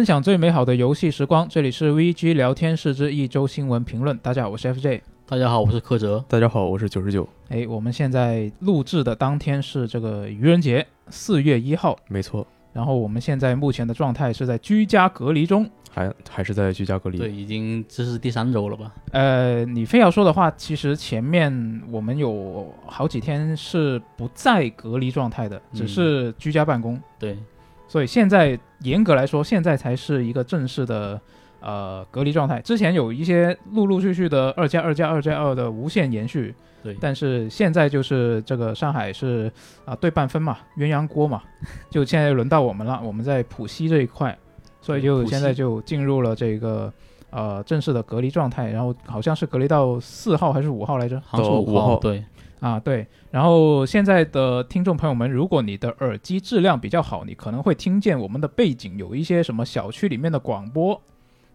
分享最美好的游戏时光，这里是 VG 聊天室之一周新闻评论。大家好，我是 FJ。大家好，我是柯哲。大家好，我是九十九。哎，我们现在录制的当天是这个愚人节，四月一号。没错。然后我们现在目前的状态是在居家隔离中，还还是在居家隔离。对，已经这是第三周了吧？呃，你非要说的话，其实前面我们有好几天是不在隔离状态的，只是居家办公。对。所以现在严格来说，现在才是一个正式的呃隔离状态。之前有一些陆陆续续的二加二加二加二的无限延续，对。但是现在就是这个上海是啊对半分嘛，鸳鸯锅嘛，就现在轮到我们了，我们在浦西这一块，所以就现在就进入了这个呃正式的隔离状态。然后好像是隔离到四号还是五号来着？好像是五号，对。啊，对，然后现在的听众朋友们，如果你的耳机质量比较好，你可能会听见我们的背景有一些什么小区里面的广播，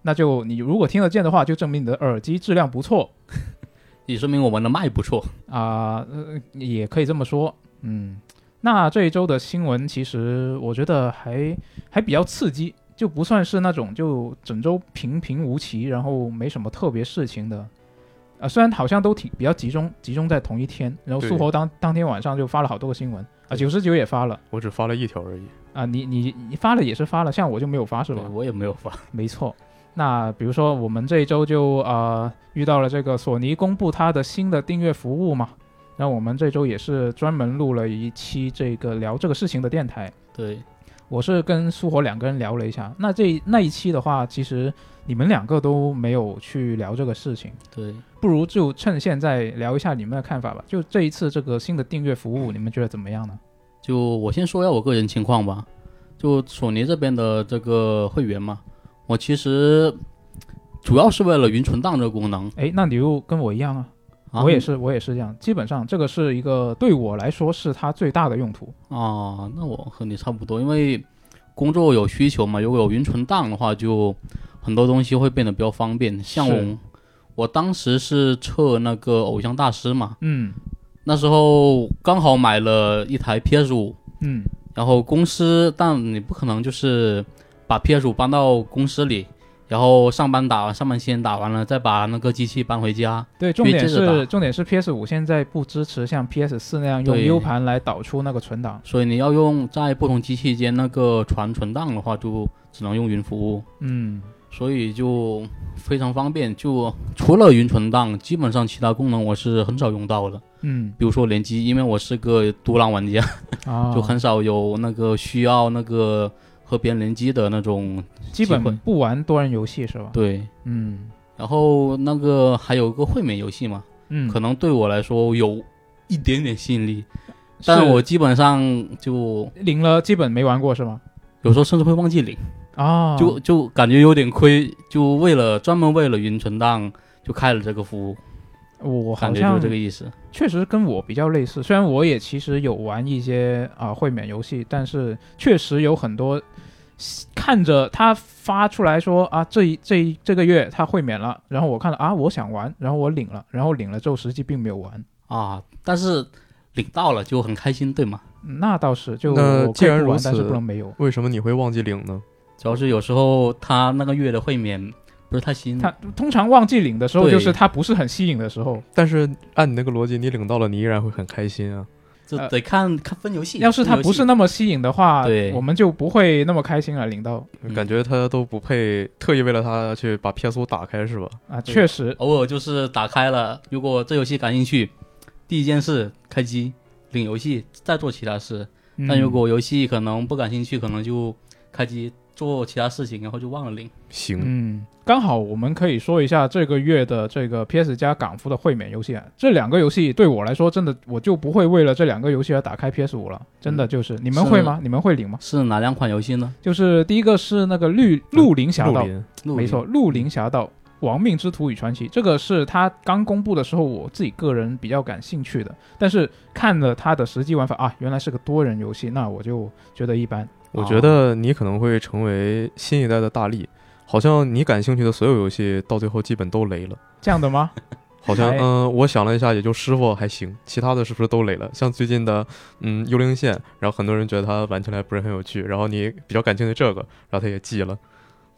那就你如果听得见的话，就证明你的耳机质量不错，也说明我们的麦不错。啊，也可以这么说，嗯，那这一周的新闻其实我觉得还还比较刺激，就不算是那种就整周平平无奇，然后没什么特别事情的。啊，虽然好像都挺比较集中，集中在同一天，然后苏活当当天晚上就发了好多个新闻啊，九十九也发了，我只发了一条而已啊，你你你发了也是发了，像我就没有发是吧？我也没有发，没错。那比如说我们这一周就啊遇到了这个索尼公布它的新的订阅服务嘛，然后我们这周也是专门录了一期这个聊这个事情的电台。对，我是跟苏活两个人聊了一下，那这那一期的话，其实。你们两个都没有去聊这个事情，对，不如就趁现在聊一下你们的看法吧。就这一次这个新的订阅服务，你们觉得怎么样呢？就我先说一下我个人情况吧。就索尼这边的这个会员嘛，我其实主要是为了云存档这个功能。哎，那你又跟我一样啊？我也是，我也是这样。基本上这个是一个对我来说是它最大的用途啊。那我和你差不多，因为工作有需求嘛，如果有云存档的话就。很多东西会变得比较方便，像我，我当时是测那个偶像大师嘛，嗯，那时候刚好买了一台 PS 五，嗯，然后公司，但你不可能就是把 PS 五搬到公司里，然后上班打完上班先打完了，再把那个机器搬回家。对，重点是重点是 PS 五现在不支持像 PS 四那样用 U 盘来导出那个存档，所以你要用在不同机器间那个传存档的话，就只能用云服务。嗯。所以就非常方便，就除了云存档，基本上其他功能我是很少用到的。嗯，比如说联机，因为我是个独狼玩家，就很少有那个需要那个和别人联机的那种。基本不玩多人游戏是吧？对，嗯。然后那个还有一个会免游戏嘛，嗯，可能对我来说有一点点吸引力，但我基本上就领了，基本没玩过是吗？有时候甚至会忘记领。啊，就就感觉有点亏，就为了专门为了云存档就开了这个服务，我感觉就这个意思。确实跟我比较类似，虽然我也其实有玩一些啊会免游戏，但是确实有很多看着他发出来说啊这一这一这个月他会免了，然后我看了啊我想玩，然后我领了，然后领了之后实际并没有玩啊，但是领到了就很开心，对吗？那倒是，就既然如此，但是不能没有。为什么你会忘记领呢？主要是有时候他那个月的会免不是太吸引，他通常忘记领的时候就是他不是很吸引的时候。但是按你那个逻辑，你领到了，你依然会很开心啊。这得看看分游戏。要是他不是那么吸引的话，对，我们就不会那么开心了。领到感觉他都不配特意为了他去把 PS 五打开是吧？啊，确实，偶尔就是打开了，如果这游戏感兴趣，第一件事开机领游戏，再做其他事。但如果游戏可能不感兴趣，可能就开机。做其他事情，然后就忘了领。行，嗯，刚好我们可以说一下这个月的这个 PS 加港服的会免游戏啊。这两个游戏对我来说，真的我就不会为了这两个游戏而打开 PS 五了。真的就是，你们会吗？你们会领吗？是哪两款游戏呢？就是第一个是那个绿绿林侠盗，没错，绿林侠盗亡命之徒与传奇。这个是他刚公布的时候，我自己个人比较感兴趣的。但是看了他的实际玩法啊，原来是个多人游戏，那我就觉得一般。我觉得你可能会成为新一代的大力，好像你感兴趣的所有游戏到最后基本都雷了。这样的吗？好像，嗯，我想了一下，也就师傅还行，其他的是不是都雷了？像最近的，嗯，幽灵线，然后很多人觉得它玩起来不是很有趣，然后你比较感兴趣这个，然后他也记了。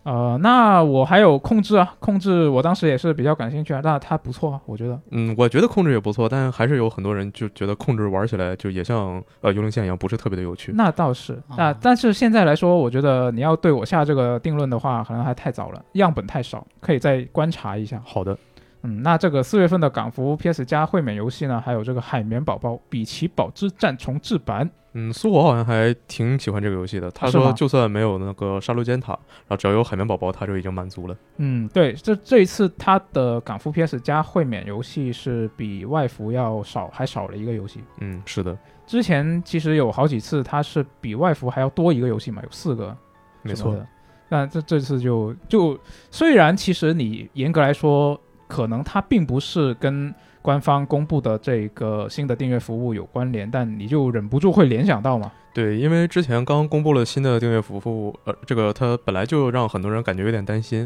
呃，那我还有控制啊，控制我当时也是比较感兴趣啊，那它不错啊，我觉得。嗯，我觉得控制也不错，但还是有很多人就觉得控制玩起来就也像呃幽灵线一样，不是特别的有趣。那倒是，那、啊但是现在来说，我觉得你要对我下这个定论的话，可能还太早了，样本太少，可以再观察一下。好的，嗯，那这个四月份的港服 PS 加会免游戏呢，还有这个海绵宝宝比奇堡之战重置版，嗯，苏火好像还挺喜欢这个游戏的。他说，就算没有那个杀戮尖塔，然后只要有海绵宝宝，他就已经满足了。嗯，对，这这一次他的港服 PS 加会免游戏是比外服要少，还少了一个游戏。嗯，是的，之前其实有好几次它是比外服还要多一个游戏嘛，有四个，没错。的。但这这次就就虽然其实你严格来说，可能它并不是跟官方公布的这个新的订阅服务有关联，但你就忍不住会联想到嘛。对，因为之前刚公布了新的订阅服务，呃，这个它本来就让很多人感觉有点担心。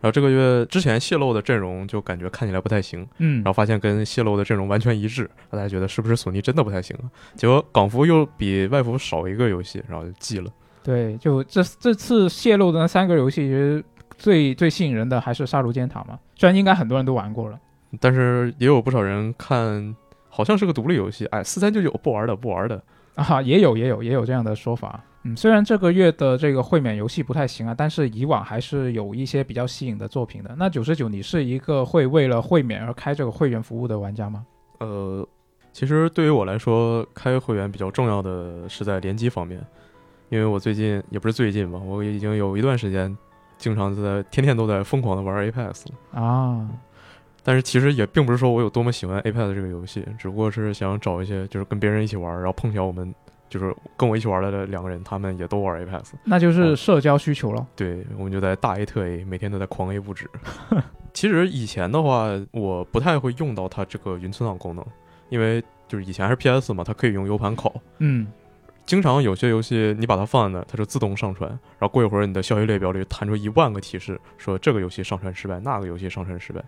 然后这个月之前泄露的阵容就感觉看起来不太行，嗯然后发现跟泄露的阵容完全一致，大家觉得是不是索尼真的不太行啊？结果港服又比外服少一个游戏，然后就记了。对，就这这次泄露的那三个游戏，其实最最吸引人的还是《杀戮尖塔》嘛，虽然应该很多人都玩过了。但是也有不少人看，好像是个独立游戏，哎，四三九九不玩的，不玩的。啊，也有也有也有这样的说法。嗯，虽然这个月的这个会免游戏不太行啊，但是以往还是有一些比较吸引的作品的。那九十九，你是一个会为了会免而开这个会员服务的玩家吗？呃，其实对于我来说，开会员比较重要的是在联机方面，因为我最近也不是最近吧，我已经有一段时间，经常在天天都在疯狂的玩 Apex 了。啊，但是其实也并不是说我有多么喜欢 Apex 这个游戏，只不过是想找一些就是跟别人一起玩，然后碰巧我们就是跟我一起玩的两个人，他们也都玩 Apex，那就是社交需求了。对，我们就在大 A 特 A，每天都在狂 A 不止。其实以前的话，我不太会用到它这个云存档功能，因为就是以前还是 PS 嘛，它可以用 U 盘拷。嗯，经常有些游戏你把它放在那，它就自动上传，然后过一会儿你的消息列表里弹出一万个提示，说这个游戏上传失败，那个游戏上传失败。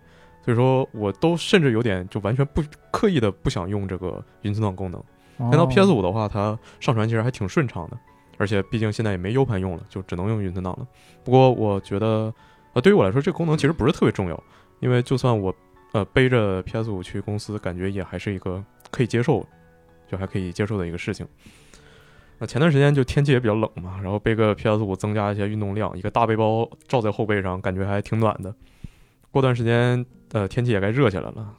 所以说，我都甚至有点就完全不刻意的不想用这个云存档功能。哦看到 PS 五的话，它上传其实还挺顺畅的，而且毕竟现在也没 U 盘用了，就只能用云存档了。不过我觉得，呃，对于我来说，这个功能其实不是特别重要，因为就算我呃背着 PS 五去公司，感觉也还是一个可以接受，就还可以接受的一个事情。那前段时间就天气也比较冷嘛，然后背个 PS 五增加一些运动量，一个大背包罩在后背上，感觉还挺暖的。过段时间，呃，天气也该热起来了，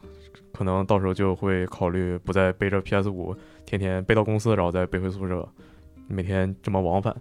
可能到时候就会考虑不再背着 PS 五，天天背到公司，然后再背回宿舍，每天这么往返。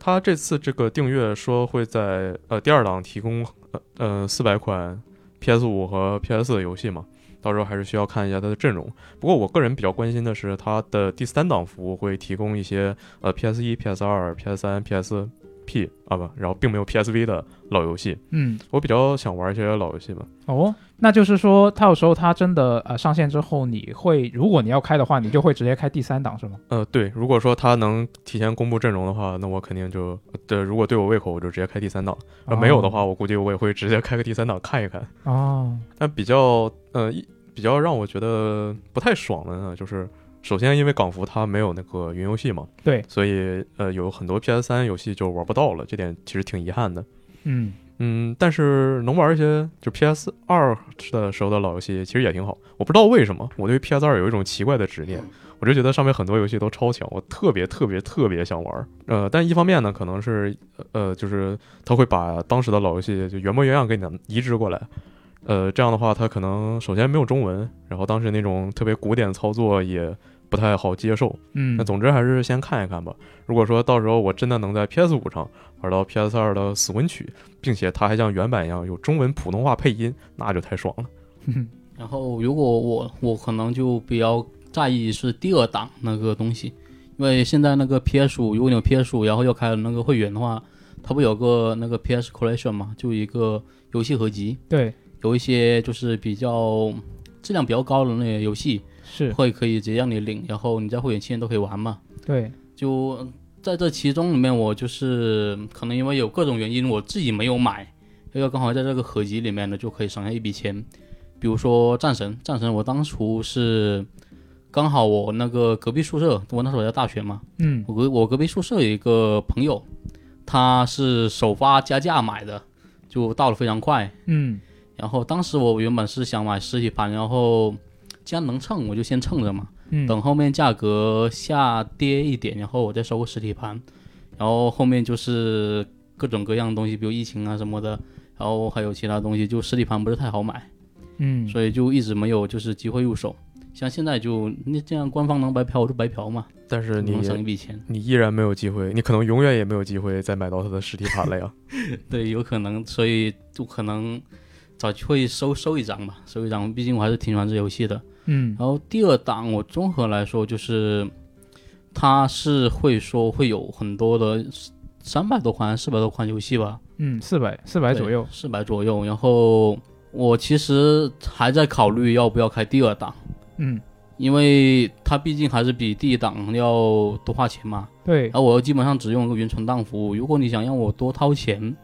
他这次这个订阅说会在呃第二档提供呃呃四百款 PS 五和 PS 4的游戏嘛，到时候还是需要看一下它的阵容。不过我个人比较关心的是它的第三档服务会提供一些呃 PS 一、PS 二、PS 三、PS P 啊不，然后并没有 PSV 的老游戏。嗯，我比较想玩一些老游戏嘛，哦，那就是说，它有时候它真的呃上线之后，你会如果你要开的话，你就会直接开第三档是吗？呃，对，如果说它能提前公布阵容的话，那我肯定就，对，如果对我胃口，我就直接开第三档；呃，没有的话，我估计我也会直接开个第三档看一看。哦，但比较，呃，一比较让我觉得不太爽的呢，就是首先因为港服它没有那个云游戏嘛，对，所以呃有很多 PS 三游戏就玩不到了，这点其实挺遗憾的。嗯，嗯，但是能玩一些就 PS 二的时候的老游戏，其实也挺好。我不知道为什么，我对 PS 二有一种奇怪的执念，我就觉得上面很多游戏都超强，我特别特别特别想玩。呃，但一方面呢，可能是呃，就是他会把当时的老游戏就原模原样给你移植过来。呃，这样的话，它可能首先没有中文，然后当时那种特别古典操作也不太好接受。嗯，那总之还是先看一看吧。如果说到时候我真的能在 PS 五上玩到 PS 二的《死魂曲》，并且它还像原版一样有中文普通话配音，那就太爽了。然后如果我我可能就比较在意是第二档那个东西，因为现在那个 PS 五，如果你有 PS 五，然后又开了那个会员的话，它不有个那个 PS Collection 嘛，就一个游戏合集，对，有一些就是比较质量比较高的那些游戏，是，会可以直接让你领，然后你在会员期间都可以玩嘛。对，就在这其中里面，我就是可能因为有各种原因，我自己没有买，因为刚好在这个合集里面呢，就可以省下一笔钱。比如说战神，战神我当初是刚好我那个隔壁宿舍，我那时候在大学嘛，嗯，我隔我隔壁宿舍有一个朋友，他是首发加价买的，就到了非常快。嗯然后当时我原本是想买实体盘，然后既然能蹭，我就先蹭着嘛，嗯，等后面价格下跌一点，然后我再收个实体盘。然后后面就是各种各样的东西，比如疫情啊什么的，然后还有其他东西，就实体盘不是太好买，嗯，所以就一直没有就是机会入手。像现在就那这样官方能白嫖我就白嫖嘛，但是你能省一笔钱。你依然没有机会，你可能永远也没有机会再买到它的实体盘了呀。对，有可能，所以就可能找机会收收一张吧，收一张。毕竟我还是挺喜欢这游戏的。嗯。然后第二档，我综合来说就是，它是会说会有很多的三百多款、四百多款游戏吧，嗯，四百四百左右，四百左右。然后我其实还在考虑要不要开第二档，嗯，因为它毕竟还是比第一档要多花钱嘛。对。然，后我又基本上只用一个云存档服务，如果你想让我多掏钱，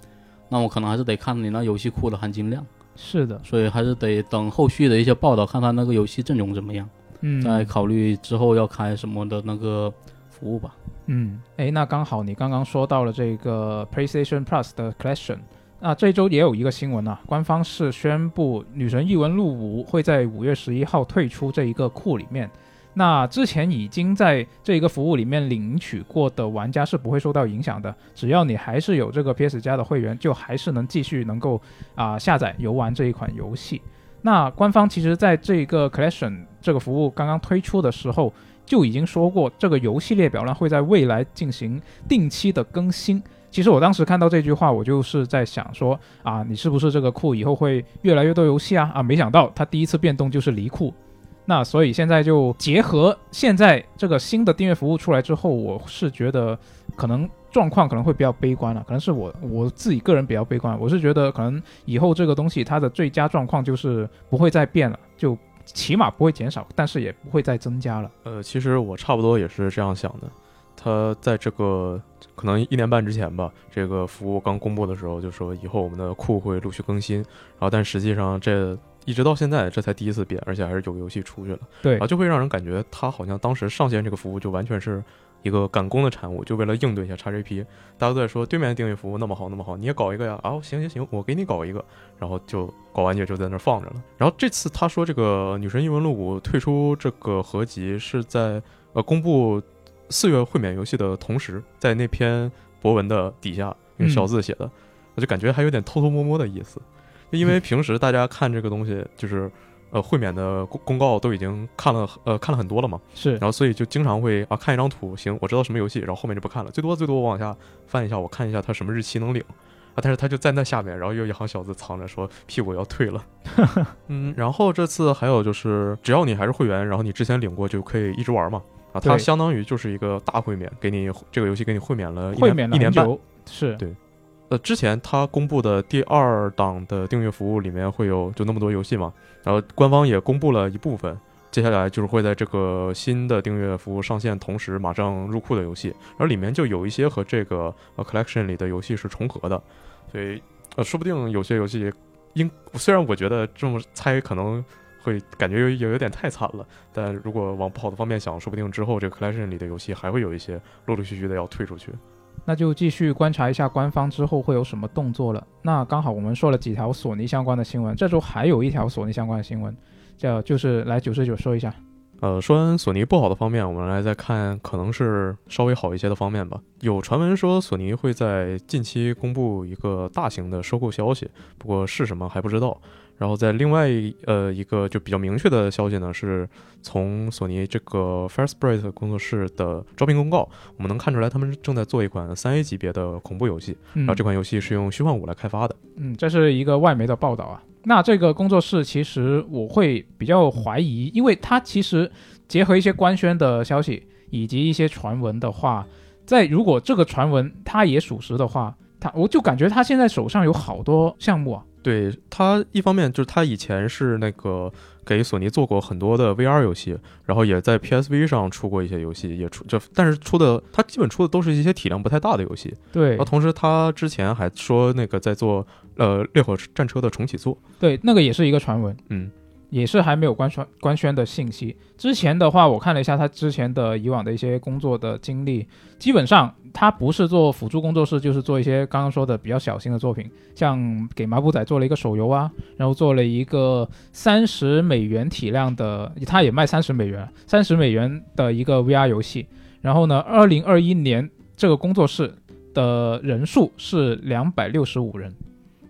那我可能还是得看你那游戏库的含金量，是的，所以还是得等后续的一些报道，看看那个游戏阵容怎么样，嗯，再考虑之后要开什么的那个服务吧。嗯，哎，那刚好你刚刚说到了这个 PlayStation Plus 的 Collection，那这周也有一个新闻啊，官方是宣布《女神异闻录五》会在五月十一号退出这一个库里面。那之前已经在这一个服务里面领取过的玩家是不会受到影响的，只要你还是有这个 PS 加的会员，就还是能继续能够啊、下载游玩这一款游戏。那官方其实在这个 Collection 这个服务刚刚推出的时候，就已经说过，这个游戏列表呢会在未来进行定期的更新。其实我当时看到这句话，我就是在想说啊，你是不是这个库以后会越来越多游戏啊？啊，没想到它第一次变动就是离库。那所以现在就结合现在这个新的订阅服务出来之后，我是觉得可能状况可能会比较悲观了，可能是我我自己个人比较悲观。我是觉得可能以后这个东西它的最佳状况就是不会再变了，就起码不会减少，但是也不会再增加了。呃，其实我差不多也是这样想的。他在这个可能一年半之前吧，这个服务刚公布的时候就说以后我们的库会陆续更新，然后但实际上这一直到现在这才第一次变，而且还是有游戏出去了，对然后就会让人感觉它好像当时上线这个服务就完全是一个赶工的产物，就为了应对一下 XGP，大家都在说对面的订阅服务那么好那么好，你也搞一个呀？啊，行行行，我给你搞一个，然后就搞完就就在那儿放着了。然后这次他说这个《女神异闻录五》退出这个合集是在呃公布四月会免游戏的同时，在那篇博文的底下用小字写的，我就感觉还有点偷偷摸摸的意思，因为平时大家看这个东西就是。呃，会免的公公告都已经看了，呃，看了很多了嘛，是。然后所以就经常会啊看一张图，行，我知道什么游戏，然后后面就不看了，最多最多我往下翻一下，我看一下它什么日期能领。啊，但是它就在那下面，然后有一行小字藏着说屁股要退了，嗯，然后这次还有就是只要你还是会员，然后你之前领过就可以一直玩嘛，啊，它相当于就是一个大会免，给你这个游戏给你会免了一年会免了一年半，是。对呃，之前他公布的第二档的订阅服务里面会有就那么多游戏嘛，然后官方也公布了一部分，接下来就是会在这个新的订阅服务上线同时马上入库的游戏，然后里面就有一些和这个呃 collection 里的游戏是重合的，所以呃说不定有些游戏应虽然我觉得这么猜可能会感觉有有有点太惨了，但如果往不好的方面想，说不定之后这个 collection 里的游戏还会有一些陆陆续续的要退出去。那就继续观察一下官方之后会有什么动作了。那刚好我们说了几条索尼相关的新闻，这周还有一条索尼相关的新闻，叫就是来九十九说一下。呃，说完索尼不好的方面，我们来再看可能是稍微好一些的方面吧。有传闻说索尼会在近期公布一个大型的收购消息，不过是什么还不知道。然后在另外呃一个就比较明确的消息呢，是从索尼这个 Firesprite 工作室的招聘公告，我们能看出来他们正在做一款三 A 级别的恐怖游戏，嗯然后这款游戏是用虚幻五来开发的。嗯，这是一个外媒的报道啊。那这个工作室其实我会比较怀疑，因为它其实结合一些官宣的消息以及一些传闻的话，在如果这个传闻它也属实的话，他我就感觉他现在手上有好多项目啊。对他，一方面就是他以前是那个给索尼做过很多的 VR 游戏，然后也在 PSV 上出过一些游戏，也出就但是出的他基本出的都是一些体量不太大的游戏。对然后同时他之前还说那个在做呃烈火战车的重启作，对，那个也是一个传闻。嗯，也是还没有官宣官宣的信息。之前的话，我看了一下他之前的以往的一些工作的经历，基本上他不是做辅助工作室，就是做一些刚刚说的比较小型的作品，像给麻布仔做了一个手游啊，然后做了一个三十美元体量的，他也卖三十美元，三十美元的一个 VR 游戏。然后呢，二零二一年这个工作室的人数是两百六十五人，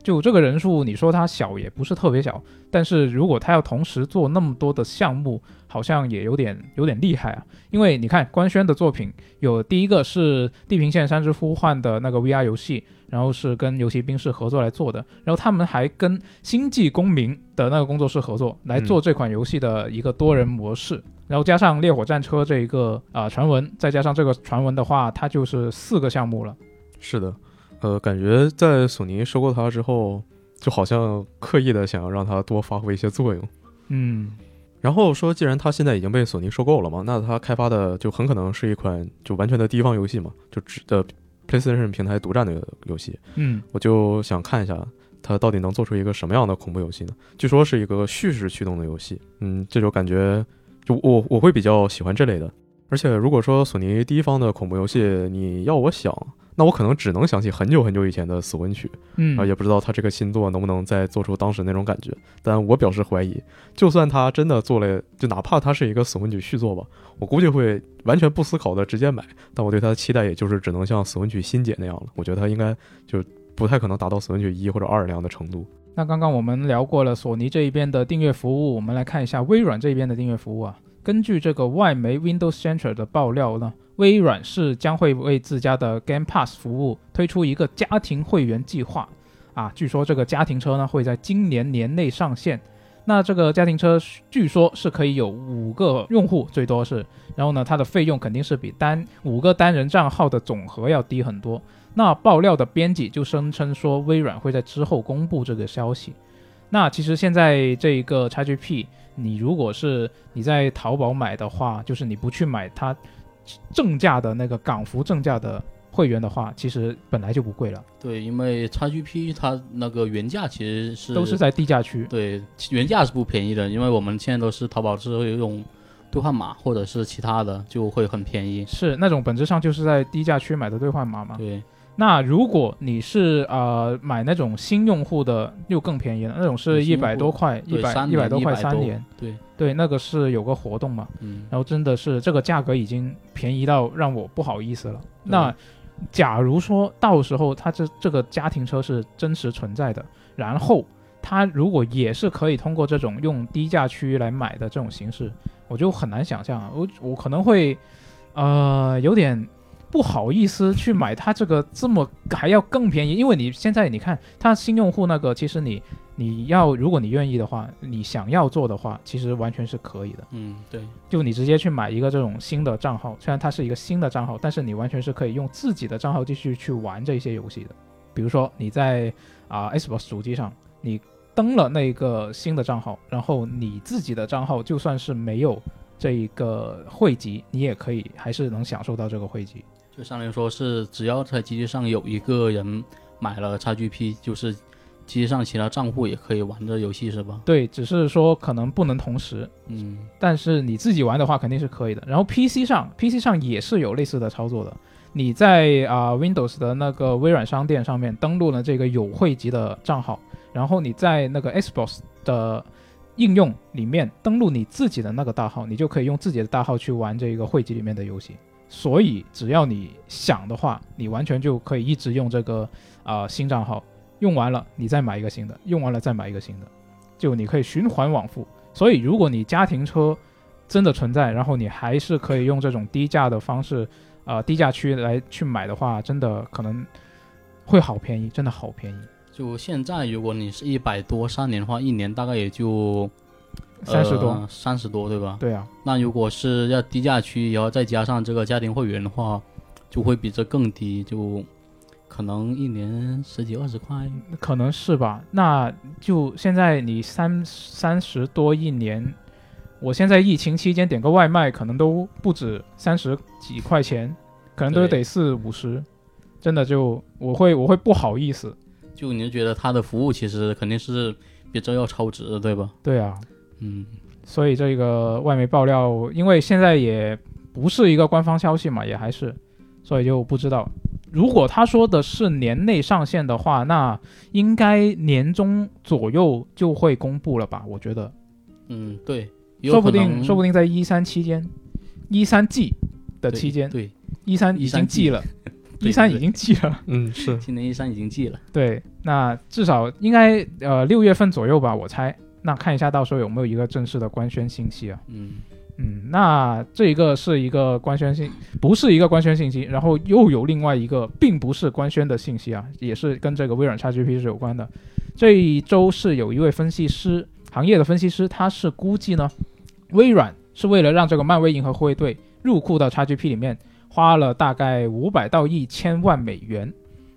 就这个人数，你说它小也不是特别小，但是如果他要同时做那么多的项目，好像也有点有点厉害啊。因为你看官宣的作品有第一个是《地平线：山之呼唤》的那个 VR 游戏，然后是跟游戏兵士合作来做的，然后他们还跟《星际公民》的那个工作室合作来做这款游戏的一个多人模式。然后加上《烈火战车》这一个啊、传闻，再加上这个传闻的话，它就是四个项目了。是的，呃，感觉在索尼收购它之后，就好像刻意的想要让它多发挥一些作用。嗯，然后说，既然它现在已经被索尼收购了嘛，那它开发的就很可能是一款就完全的第一方游戏嘛，就只的 PlayStation 平台独占的游戏。嗯，我就想看一下它到底能做出一个什么样的恐怖游戏呢？据说是一个叙事驱动的游戏，嗯，这就感觉就我我会比较喜欢这类的。而且如果说索尼第一方的恐怖游戏，你要我想，那我可能只能想起很久很久以前的《死魂曲》嗯啊，也不知道他这个新作能不能再做出当时那种感觉。但我表示怀疑，就算他真的做了，就哪怕他是一个《死魂曲》续作吧，我估计会完全不思考的直接买。但我对他的期待也就是只能像《死魂曲》新解那样了。我觉得他应该就不太可能达到《死魂曲》一或者二那样的程度。那刚刚我们聊过了索尼这一边的订阅服务，我们来看一下微软这边的订阅服务啊。根据这个外媒 Windows Central 的爆料呢，微软是将会为自家的 Game Pass 服务推出一个家庭会员计划啊。据说这个家庭车呢会在今年年内上线。那这个家庭车据说是可以有五个用户，最多是，然后呢，它的费用肯定是比单五个单人账号的总和要低很多。那爆料的编辑就声称说，微软会在之后公布这个消息。那其实现在这一个 XGP，你如果是你在淘宝买的话，就是你不去买它正价的那个港服正价的会员的话，其实本来就不贵了，对，因为 XGP 它那个原价其实是都是在低价区。对原价是不便宜的，因为我们现在都是淘宝是会用兑换码或者是其他的，就会很便宜。是那种本质上就是在低价区买的兑换码嘛？对，那如果你是呃买那种新用户的，又更便宜了，那种是一百多块，一百一百多块三年，对，对，那个是有个活动嘛，嗯，然后真的是这个价格已经便宜到让我不好意思了。那假如说到时候它这这个家庭车是真实存在的，然后它如果也是可以通过这种用低价区来买的这种形式，我就很难想象啊，我我可能会呃有点不好意思去买它这个这么还要更便宜，因为你现在你看它新用户那个，其实你你要如果你愿意的话，你想要做的话，其实完全是可以的。嗯，对，就你直接去买一个这种新的账号，虽然它是一个新的账号，但是你完全是可以用自己的账号继续去玩这些游戏的。比如说你在啊、Xbox 主机上，你登了那个新的账号，然后你自己的账号就算是没有这一个汇集，你也可以还是能享受到这个汇集。就相当于说是只要在机器上有一个人买了 XGP，就是机器上其他账户也可以玩这游戏是吧？对，只是说可能不能同时，嗯，但是你自己玩的话肯定是可以的。然后 PC 上，PC 上也是有类似的操作的。你在啊、Windows 的那个微软商店上面登录了这个有汇集的账号，然后你在那个 Xbox 的应用里面登录你自己的那个大号，你就可以用自己的大号去玩这个汇集里面的游戏。所以只要你想的话，你完全就可以一直用这个啊、新账号，用完了你再买一个新的，用完了再买一个新的，就你可以循环往复。所以如果你家庭车真的存在，然后你还是可以用这种低价的方式，呃，低价区来去买的话，真的可能会好便宜，真的好便宜，就现在如果你是一百多三年的话，一年大概也就三十多。三十多对吧？对啊，那如果是要低价区，然后再加上这个家庭会员的话，就会比这更低，就可能一年十几二十块。可能是吧。那就现在你三三十多一年，我现在疫情期间点个外卖，可能都不止三十几块钱，可能都得四五十，真的就我会我会不好意思。就你就觉得他的服务其实肯定是比这要超值的，对吧？对啊，嗯，所以这个外媒爆料，因为现在也不是一个官方消息嘛，也还是，所以就不知道。如果他说的是年内上线的话，那应该年中左右就会公布了吧？我觉得，嗯，对，说不定说不定在一三期间，一三季的期间，对，一三已经季了，一三已经季了。嗯，是今年一三已经季了。对，那至少应该呃六月份左右吧，我猜。那看一下到时候有没有一个正式的官宣信息啊？嗯，嗯，那这一个是一个官宣信，不是一个官宣信息，然后又有另外一个并不是官宣的信息啊，也是跟这个微软 XGP 是有关的。这一周是有一位分析师，行业的分析师，他是估计呢，微软是为了让这个漫威银河护卫队入库到 XGP 里面，花了大概五百到一千万美元。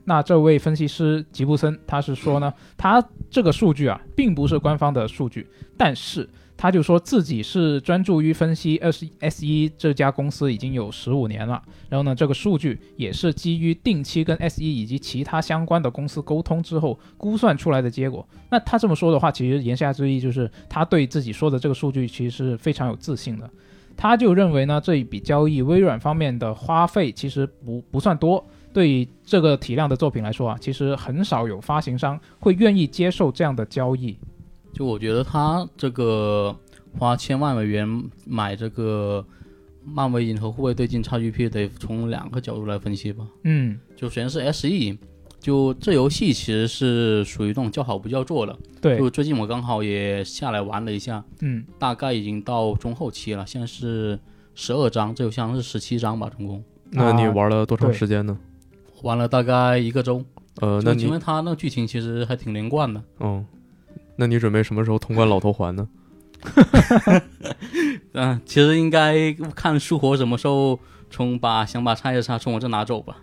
那这位分析师吉布森他是说呢，他这个数据啊，并不是官方的数据，但是他就说自己是专注于分析 S S 一这家公司已经有十五年了，然后呢，这个数据也是基于定期跟 S 一以及其他相关的公司沟通之后估算出来的结果。那他这么说的话，其实言下之意就是他对自己说的这个数据其实是非常有自信的。他就认为呢，这一笔交易微软方面的花费其实不不算多，对于这个体量的作品来说啊，其实很少有发行商会愿意接受这样的交易。就我觉得他这个花千万美元买这个漫威银河护卫队进 XGP，得从两个角度来分析吧。嗯，就首先是 SE，就这游戏其实是属于那种叫好不叫座的。对，就最近我刚好也下来玩了一下，嗯，大概已经到中后期了，现在是十二章，这游戏好像是十七章吧，总共那你啊玩了多长时间呢？玩了大概一个周。呃，那你就因为它那个剧情其实还挺连贯的。嗯，那你准备什么时候通关老头环呢？嗯、其实应该看舒活什么时候从把想把叉 S 叉从我这拿走吧。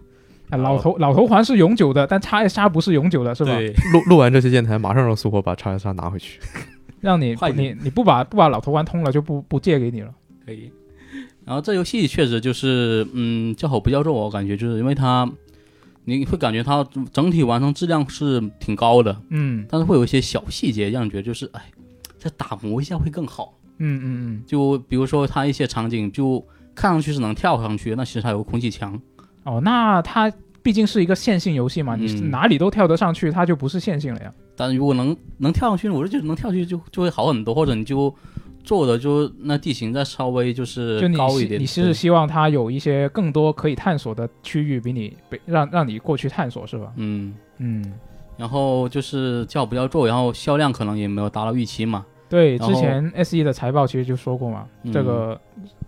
啊老头老头环是永久的，但叉 S 叉不是永久的，是吧？对，录录完这期电台，马上让苏活把叉 S 叉拿回去。让你快你你不把不把老头环通了，就不不借给你了。可以。然后这游戏确实就是，嗯，叫好不叫座，我感觉就是因为它，你会感觉它整体完成质量是挺高的，嗯但是会有一些小细节让你觉得就是，哎，再打磨一下会更好。嗯嗯嗯。就比如说它一些场景，就看上去是能跳上去，那其实它有个空气墙。哦，那它毕竟是一个线性游戏嘛，你哪里都跳得上去，它就不是线性了呀。但如果能能跳上去，我就觉得能跳上去就就会好很多，或者你就做的就那地形再稍微就是高一点。希你是希望它有一些更多可以探索的区域，比你被让让你过去探索是吧？嗯，嗯，然后就是叫不叫做，然后销量可能也没有达到预期嘛。对，之前 S E 的财报其实就说过嘛，嗯这个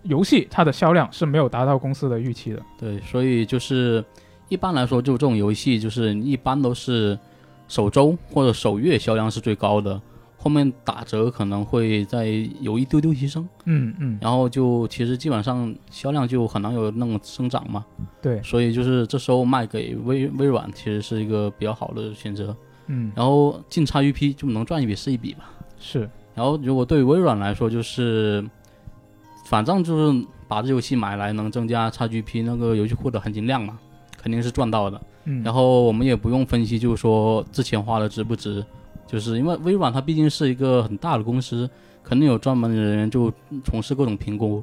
游戏它的销量是没有达到公司的预期的。对，所以就是一般来说，就这种游戏，就是一般都是首周或者首月销量是最高的，后面打折可能会再有一丢丢提升，嗯嗯，然后就其实基本上销量就很难有那种增长嘛。对，所以就是这时候卖给微微软其实是一个比较好的选择，嗯。然后进 XUP 就能赚一笔是一笔吧。是，然后如果对于微软来说，就是反正就是把这游戏买来能增加 XGP 那个游戏库的含金量嘛，肯定是赚到的。嗯，然后我们也不用分析，就是说之前花的值不值，就是因为微软它毕竟是一个很大的公司，肯定有专门的人员就从事各种评估。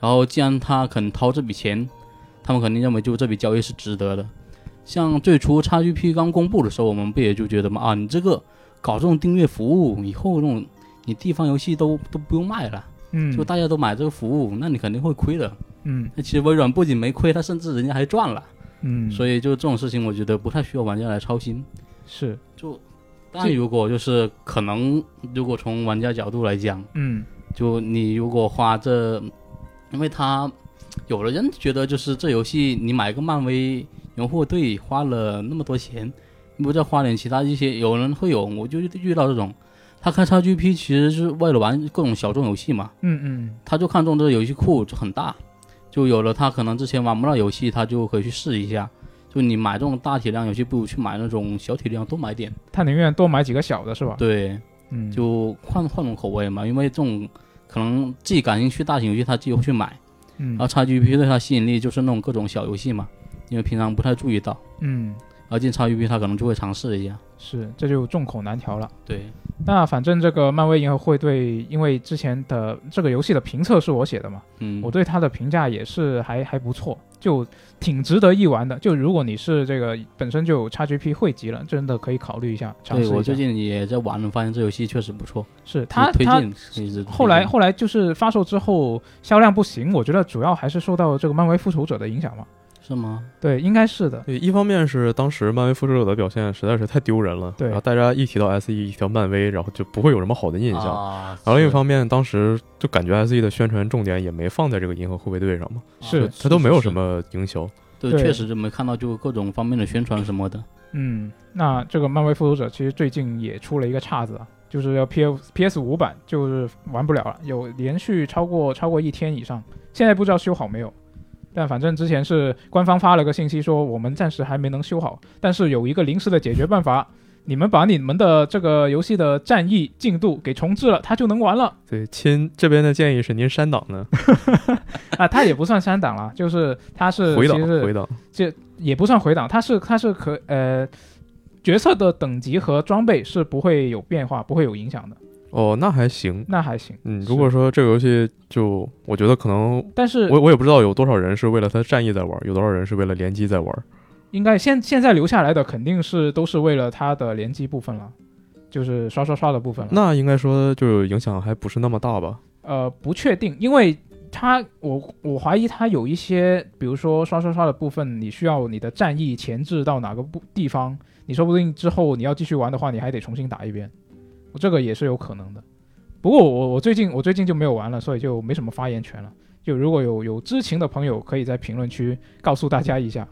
然后既然他肯掏这笔钱，他们肯定认为就这笔交易是值得的。像最初 XGP 刚公布的时候，我们不也就觉得嘛啊，你这个搞这种订阅服务，以后那种你地方游戏都都不用卖了，嗯就大家都买这个服务，那你肯定会亏的。嗯那其实微软不仅没亏，它甚至人家还赚了。嗯，所以就这种事情，我觉得不太需要玩家来操心。是，就当然，如果就是可能，如果从玩家角度来讲，嗯就你如果花这，因为他有的人觉得就是这游戏你买个漫威荣获队花了那么多钱，你不再花点其他一些，有人会有，我就遇到这种，他开 XGP 其实是为了玩各种小众游戏嘛，嗯嗯他就看中这个游戏库就很大，就有了他可能之前玩不到游戏，他就可以去试一下。就你买这种大体量游戏，不如去买那种小体量，多买点。他宁愿多买几个小的是吧？对，嗯，就换换种口味嘛，因为这种可能自己感兴趣大型游戏，他自己会去买。嗯然后 XGP 对他吸引力就是那种各种小游戏嘛，因为平常不太注意到。嗯，而进超 G P，他可能就会尝试一下。是，这就众口难调了。对，那反正这个漫威银河护卫队，因为之前的这个游戏的评测是我写的嘛，嗯，我对它的评价也是还还不错，就挺值得一玩的。就如果你是这个本身就有 XGP 汇集了，真的可以考虑一下尝试一下。对我最近也在玩了，发现这游戏确实不错。是它荐后来后来就是发售之后销量不行，我觉得主要还是受到这个漫威复仇者的影响嘛。是吗？对，应该是的。对，一方面是当时漫威复仇者的表现实在是太丢人了，对然后大家一提到 SE，一提到漫威，然后就不会有什么好的印象。啊，然后另一方面，当时就感觉 SE 的宣传重点也没放在这个银河护卫队上嘛，是啊它都没有什么营销。对，对确实就没看到就各种方面的宣传什么的。嗯，那这个漫威复仇者其实最近也出了一个岔子啊，就是要 P F P S 五版就是玩不了了，有连续超过超过一天以上，现在不知道修好没有。但反正之前是官方发了个信息说我们暂时还没能修好，但是有一个临时的解决办法，你们把你们的这个游戏的战役进度给重置了，它就能玩了。对，亲这边的建议是您删档呢，啊，它也不算删档了，就是它是回档回档。这也不算回档，它是它是可呃角色的等级和装备是不会有变化，不会有影响的，哦，那还行。那还行。嗯，如果说这个游戏就，我觉得可能但是我我也不知道有多少人是为了它战役在玩，有多少人是为了联机在玩。应该现现在留下来的肯定是都是为了它的联机部分了，就是刷刷刷的部分了。那应该说就影响还不是那么大吧？呃不确定，因为它我我怀疑它有一些，比如说刷刷刷的部分，你需要你的战役前置到哪个部地方，你说不定之后你要继续玩的话，你还得重新打一遍，这个也是有可能的。不过我我最近我最近就没有玩了，所以就没什么发言权了。就如果有有知情的朋友，可以在评论区告诉大家一下。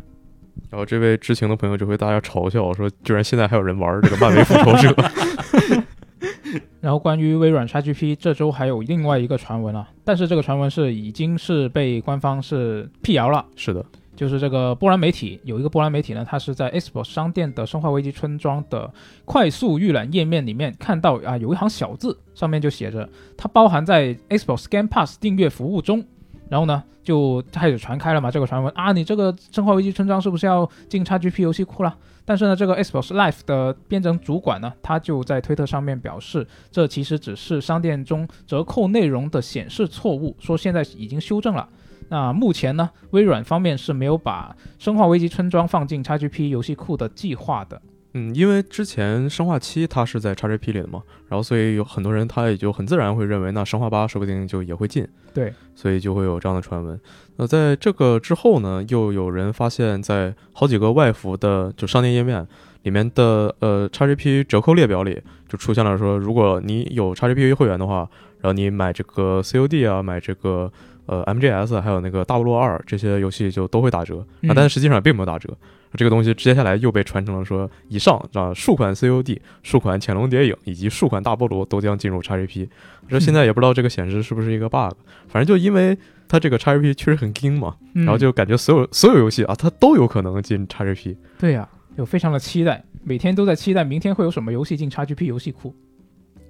然后这位知情的朋友就会大家嘲笑说，居然现在还有人玩这个漫威复仇者。然后关于微软 XGP 这周还有另外一个传闻啊，但是这个传闻是已经是被官方是辟谣了，是的，就是这个波兰媒体有一个波兰媒体呢，它是在 Xbox 商店的《生化危机村庄》的快速预览页面里面看到啊有一行小字，上面就写着它包含在 Xbox Game Pass 订阅服务中。然后呢，就开始传开了嘛，这个传闻啊，你这个《生化危机村庄》是不是要进 XGP 游戏库了？但是呢，这个 Xbox Live 的编程主管呢，他就在推特上面表示，这其实只是商店中折扣内容的显示错误，说现在已经修正了。那目前呢，微软方面是没有把《生化危机村庄》放进 XGP 游戏库的计划的。嗯，因为之前生化七它是在 XGP 里的嘛，然后所以有很多人他也就很自然会认为，那生化八说不定就也会进，对，所以就会有这样的传闻。那在这个之后呢，又有人发现，在好几个外服的就商店页面里面的呃 XGP 折扣列表里，就出现了说，如果你有 XGP 会员的话，然后你买这个 COD 啊，买这个呃 MGS，还有那个大陆二这些游戏就都会打折啊，嗯但是实际上并没有打折。这个东西接下来又被传成了说，以上啊数款 COD、数款潜龙谍影以及数款大菠萝都将进入 XGP。这现在也不知道这个显示是不是一个 bug，反正就因为它这个 XGP 确实很硬嘛，嗯然后就感觉所有所有游戏啊，它都有可能进 XGP。对呀、就非常的期待，每天都在期待明天会有什么游戏进 XGP 游戏库。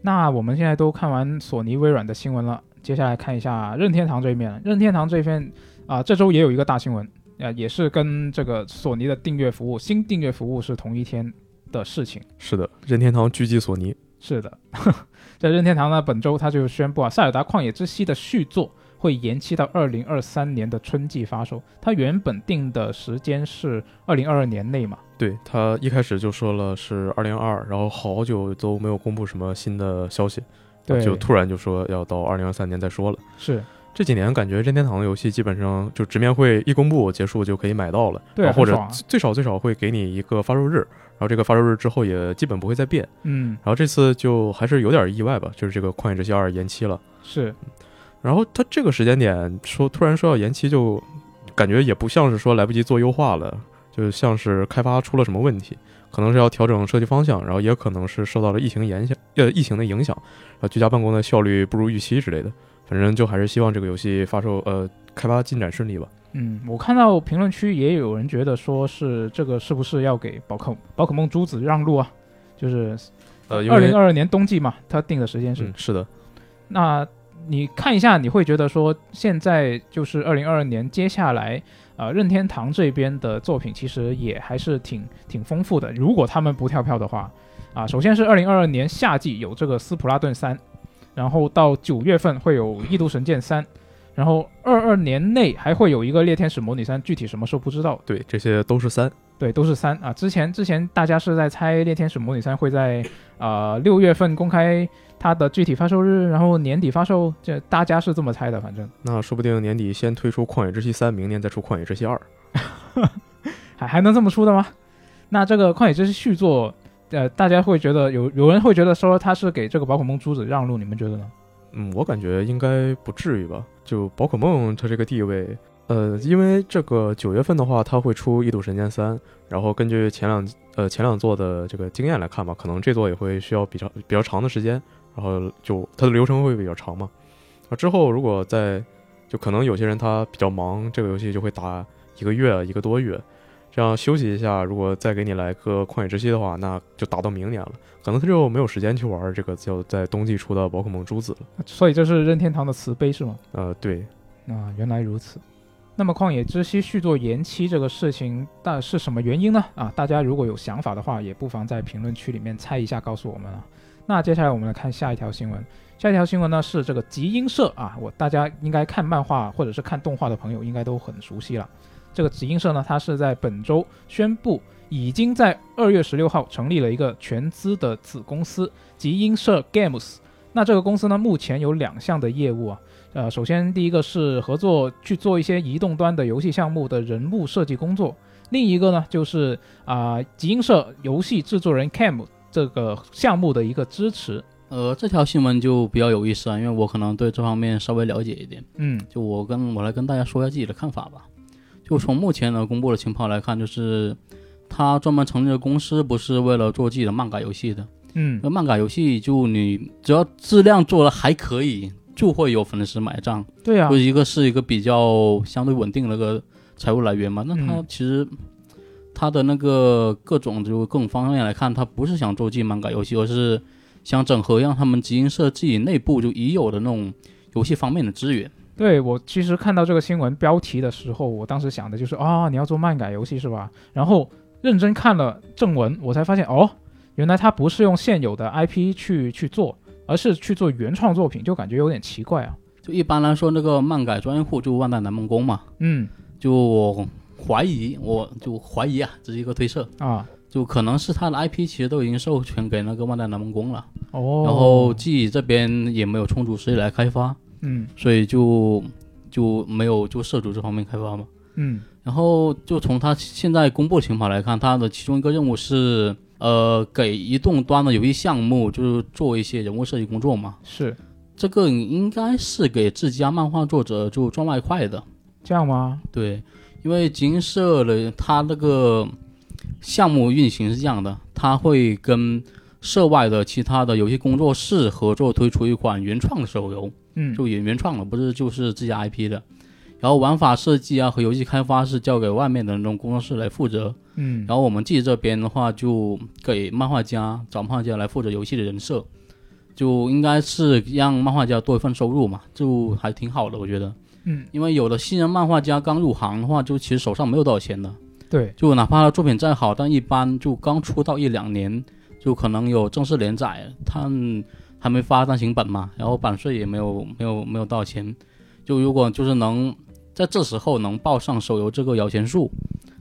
那我们现在都看完索尼、微软的新闻了，接下来看一下任天堂这一面。任天堂这边啊、这周也有一个大新闻，啊、也是跟这个索尼的订阅服务、新订阅服务是同一天的事情。是的，任天堂狙击索尼。是的，在任天堂呢，本周他就宣布啊，《塞尔达旷野之息》的续作会延期到二零二三年的春季发售。它原本定的时间是二零二二年内嘛，对他一开始就说了是二零二，然后好久都没有公布什么新的消息，对，就突然就说要到二零二三年再说了。是这几年感觉任天堂的游戏基本上就直面会一公布结束就可以买到了，对或者最少最少会给你一个发售日，然后这个发售日之后也基本不会再变。嗯，然后这次就还是有点意外吧，就是这个《旷野之息二》延期了。是然后它这个时间点说突然说要延期，就感觉也不像是说来不及做优化了，就像是开发出了什么问题，可能是要调整设计方向，然后也可能是受到了疫情影响，呃，疫情的影响，然后居家办公的效率不如预期之类的。反正就还是希望这个游戏发售，呃，开发进展顺利吧。嗯，我看到评论区也有人觉得说是这个是不是要给宝可宝可梦珠子让路啊？就是呃，二零二二年冬季嘛，他定的时间是。嗯是的，那你看一下，你会觉得说现在就是二零二二年，接下来呃任天堂这边的作品其实也还是挺挺丰富的。如果他们不跳票的话，啊，首先是二零二二年夏季有这个斯普拉顿三，然后到九月份会有异度神剑三，然后二二年内还会有一个猎天使魔女三，具体什么时候不知道。对，这些都是三。对，都是三啊。之前之前大家是在猜猎天使魔女三会在啊六月份公开它的具体发售日，然后年底发售，这大家是这么猜的，反正那说不定年底先推出《旷野之息三》，明年再出《旷野之息二》。还还能这么出的吗？那这个旷野之息续作，呃，大家会觉得有有人会觉得说它是给这个宝可梦珠子让路，你们觉得呢？嗯，我感觉应该不至于吧。就宝可梦它这个地位，呃，因为这个九月份的话，它会出《异度神剑三》，然后根据前两呃前两座的这个经验来看吧，可能这座也会需要比较比较长的时间，然后就它的流程会比较长嘛。啊，之后如果在就可能有些人他比较忙，这个游戏就会打一个月一个多月，这样休息一下，如果再给你来个旷野之息的话，那就打到明年了，可能他就没有时间去玩这个叫在冬季出的宝可梦珠子了。所以这是任天堂的慈悲是吗？呃，对，啊，原来如此。那么旷野之息续作延期这个事情，但是什么原因呢？啊，大家如果有想法的话，也不妨在评论区里面猜一下，告诉我们啊。那接下来我们来看下一条新闻。下一条新闻呢是这个集英社啊，我大家应该看漫画或者是看动画的朋友应该都很熟悉了。这个集英社呢，它是在本周宣布，已经在二月十六号成立了一个全资的子公司集英社 Games。那这个公司呢，目前有两项的业务啊。呃，首先第一个是合作去做一些移动端的游戏项目的人物设计工作，另一个呢就是啊集英社游戏制作人 Cam 这个项目的一个支持。呃，这条新闻就比较有意思啊，因为我可能对这方面稍微了解一点。嗯，就我跟我来跟大家说一下自己的看法吧。就从目前呢公布的情况来看，就是他专门成立的公司不是为了做自己的漫改游戏的。嗯那漫改游戏就你只要质量做的还可以，就会有粉丝买账。对啊就，一个是一个比较相对稳定的一个财务来源嘛。那他嗯其实他的那个各种就各种方面来看，他不是想做自己漫改游戏，而是想整合让他们集英社自己内部就已有的那种游戏方面的资源。对我其实看到这个新闻标题的时候，我当时想的就是啊，你要做漫改游戏是吧？然后认真看了正文，我才发现哦，原来他不是用现有的 IP 去去做，而是去做原创作品，就感觉有点奇怪啊。就一般来说，那个漫改专业户就万代南梦宫嘛，嗯就我怀疑，我就怀疑啊，这是一个推测，啊。就可能是他的 IP 其实都已经授权给那个万代南梦宫了，哦，然后自己这边也没有充足实力来开发，嗯。所以就就没有就涉足这方面开发嘛。嗯。然后就从他现在公布的情况来看，他的其中一个任务是呃给移动端的游戏项目就是做一些人物设计工作嘛，是。这个应该是给自家漫画作者就赚外快的。这样吗？对，因为金社的它那个项目运行是这样的，它会跟社外的其他的游戏工作室合作推出一款原创的手游，嗯就原原创的，不是就是自家 IP 的。然后玩法设计啊和游戏开发是交给外面的那种工作室来负责，嗯然后我们自己这边的话就给漫画家找漫画家来负责游戏的人设，就应该是让漫画家多一份收入嘛，就还挺好的，我觉得。嗯，因为有的新人漫画家刚入行的话，就其实手上没有多少钱的，对，就哪怕他作品再好，但一般就刚出道一两年，就可能有正式连载，他还没发单行本嘛，然后版税也没有没有没有多少钱，就如果就是能在这时候能报上手游这个摇钱树，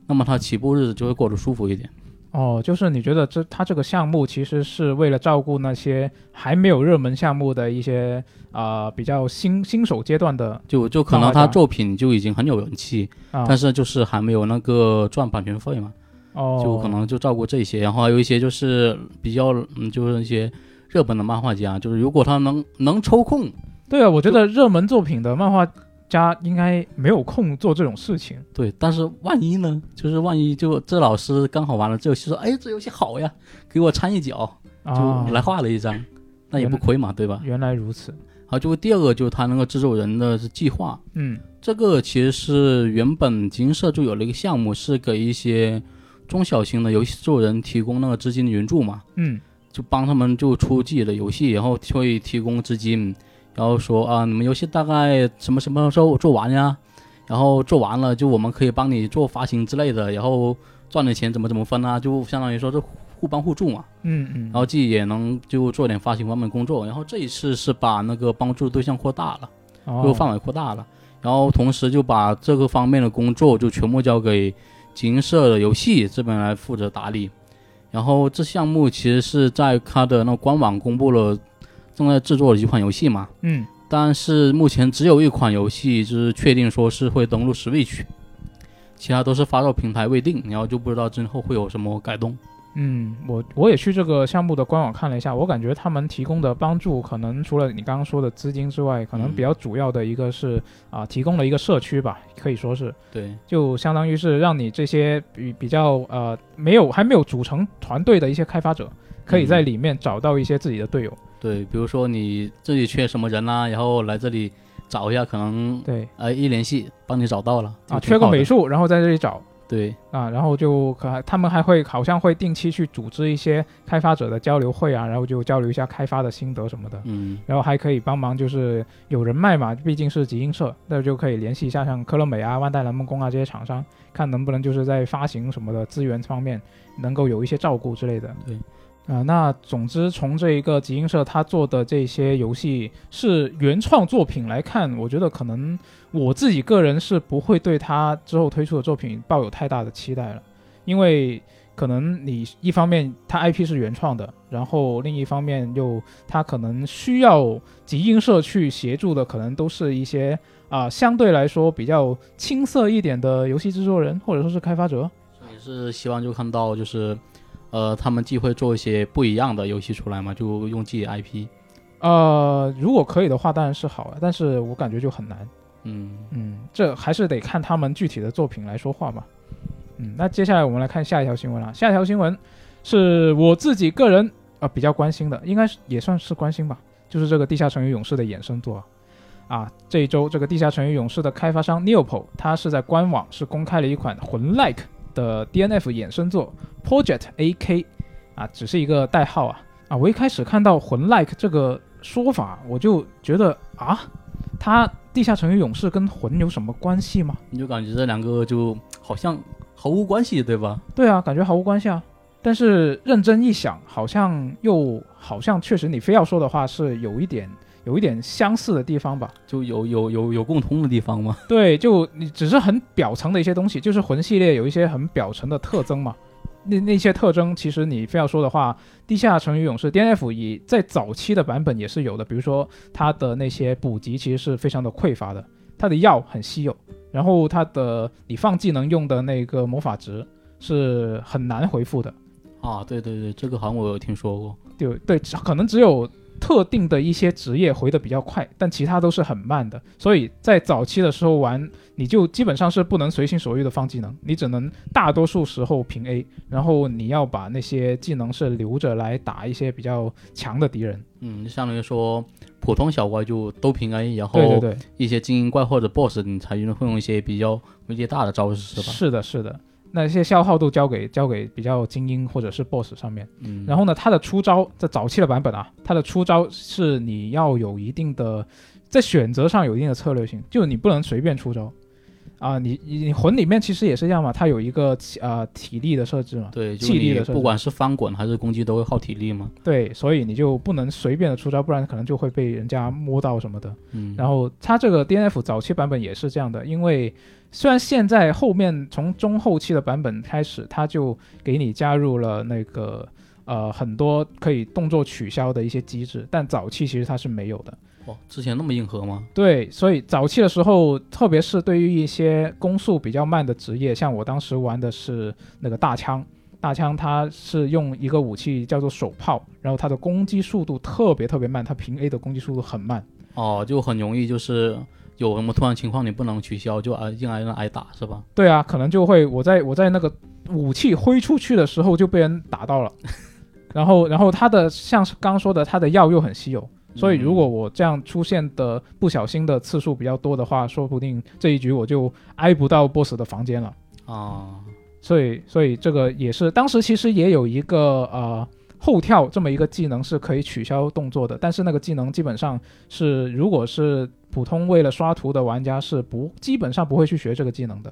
那么他起步日子就会过得舒服一点。哦，就是你觉得这他这个项目其实是为了照顾那些还没有热门项目的一些啊、比较新新手阶段的就就可能他作品就已经很有人气，啊，但是就是还没有那个赚版权费嘛，哦，就可能就照顾这些，然后还有一些就是比较嗯，就是一些热门的漫画家，就是如果他能能抽空，对啊，我觉得热门作品的漫画家应该没有空做这种事情。对，但是万一呢？就是万一就这老师刚好玩了这游戏，说哎这游戏好呀，给我掺一脚，啊就来画了一张，那也不亏嘛，对吧？原来如此，好，就第二个就是他那个制作人的计划，嗯这个其实是原本金社就有了一个项目，是给一些中小型的游戏制作人提供那个资金援助嘛，嗯就帮他们就出自己的游戏，然后会提供资金，然后说啊，你们游戏大概什么什么时候做完呀？然后做完了就我们可以帮你做发行之类的，然后赚的钱怎么怎么分啊？就相当于说是互帮互助嘛。嗯嗯，然后自己也能就做点发行方面工作。然后这一次是把那个帮助对象扩大了，就哦范围扩大了。然后同时就把这个方面的工作就全部交给集英社的游戏这边来负责打理。然后这项目其实是在他的那官网公布了正在制作的几款游戏嘛，嗯。但是目前只有一款游戏就是确定说是会登陆 Switch，其他都是发售平台未定，然后就不知道之后会有什么改动。嗯，我我也去这个项目的官网看了一下，我感觉他们提供的帮助，可能除了你刚刚说的资金之外，可能嗯。比较主要的一个是啊、提供了一个社区吧，可以说是，对，就相当于是让你这些比比较呃没有还没有组成团队的一些开发者，可以在里面找到一些自己的队友。对，比如说你这里缺什么人啦、然后来这里找一下，可能对呃一联系帮你找到了啊，缺个美，术，然后在这里找。对，啊，然后就可他们还会好像会定期去组织一些开发者的交流会啊，然后就交流一下开发的心得什么的，嗯然后还可以帮忙，就是有人脉嘛，毕竟是集英社，那就可以联系一下像科乐美啊、万代南梦宫啊这些厂商，看能不能就是在发行什么的资源方面能够有一些照顾之类的。对。啊、那总之从这一个集英社他做的这些游戏是原创作品来看，我觉得可能我自己个人是不会对他之后推出的作品抱有太大的期待了，因为可能你一方面他 IP 是原创的，然后另一方面又他可能需要集英社去协助的，可能都是一些啊、相对来说比较青涩一点的游戏制作人或者说是开发者。也是希望就看到就是，呃，他们既会做一些不一样的游戏出来嘛，就用自己 IP，呃，如果可以的话，当然是好了，但是我感觉就很难。嗯嗯，这还是得看他们具体的作品来说话嘛。嗯，那接下来我们来看下一条新闻了。下一条新闻是我自己个人呃比较关心的，应该是也算是关心吧，就是这个《地下城与勇士》的衍生作啊。啊，这一周这个《地下城与勇士》的开发商 Neopo，它是在官网是公开了一款魂 like 的 DNF 衍生作 Project AK，啊，只是一个代号啊。啊，我一开始看到魂 like 这个说法，我就觉得啊，它《地下城与勇士》跟魂有什么关系吗？你就感觉这两个就好像毫无关系，对吧？对啊，感觉毫无关系啊。但是认真一想，好像又好像确实，你非要说的话，是有一点有一点相似的地方吧？就有有有有共通的地方吗？对，就你只是很表层的一些东西，就是魂系列有一些很表层的特征嘛。那那些特征，其实你非要说的话，《地下城与勇士》DNF 以在早期的版本也是有的，比如说它的那些补给其实是非常的匮乏的，它的药很稀有，然后它的你放技能用的那个魔法值是很难回复的，啊，对对对，这个好像我有听说过。对对，可能只有特定的一些职业回的比较快，但其他都是很慢的。所以在早期的时候玩，你就基本上是不能随心所欲的放技能，你只能大多数时候平 A，然后你要把那些技能是留着来打一些比较强的敌人。嗯，相当于说普通小怪就都平 A，然后一些精英怪或者 BOSS 你才用会用一些比较威力大的招式，是吧？是的，是的。那些消耗都交给交给比较精英或者是 BOSS 上面。嗯，然后呢，它的出招在早期的版本啊，它的出招是你要有一定的在选择上有一定的策略性，就你不能随便出招啊。你你你魂里面其实也是一样嘛，它有一个呃体力的设置嘛，对，气力的设置不管是翻滚还是攻击都会耗体力嘛。对，所以你就不能随便的出招，不然可能就会被人家摸到什么的。嗯，然后它这个 DNF 早期版本也是这样的，因为虽然现在后面从中后期的版本开始，它就给你加入了那个呃很多可以动作取消的一些机制，但早期其实它是没有的。哇，之前那么硬核吗？对，所以早期的时候，特别是对于一些攻速比较慢的职业，像我当时玩的是那个大枪，大枪它是用一个武器叫做手炮，然后它的攻击速度特别特别慢，它平 A 的攻击速度很慢。哦，就很容易就是有什么突然情况你不能取消，就挨硬挨人挨打是吧？对啊，可能就会我在我在那个武器挥出去的时候就被人打到了，然后然后它的像是刚刚说的，它的药又很稀有，所以如果我这样出现的不小心的次数比较多的话，说不定这一局我就挨不到 BOSS 的房间了。啊，所以所以这个也是当时其实也有一个呃后跳这么一个技能是可以取消动作的，但是那个技能基本上是如果是普通为了刷图的玩家是不基本上不会去学这个技能的，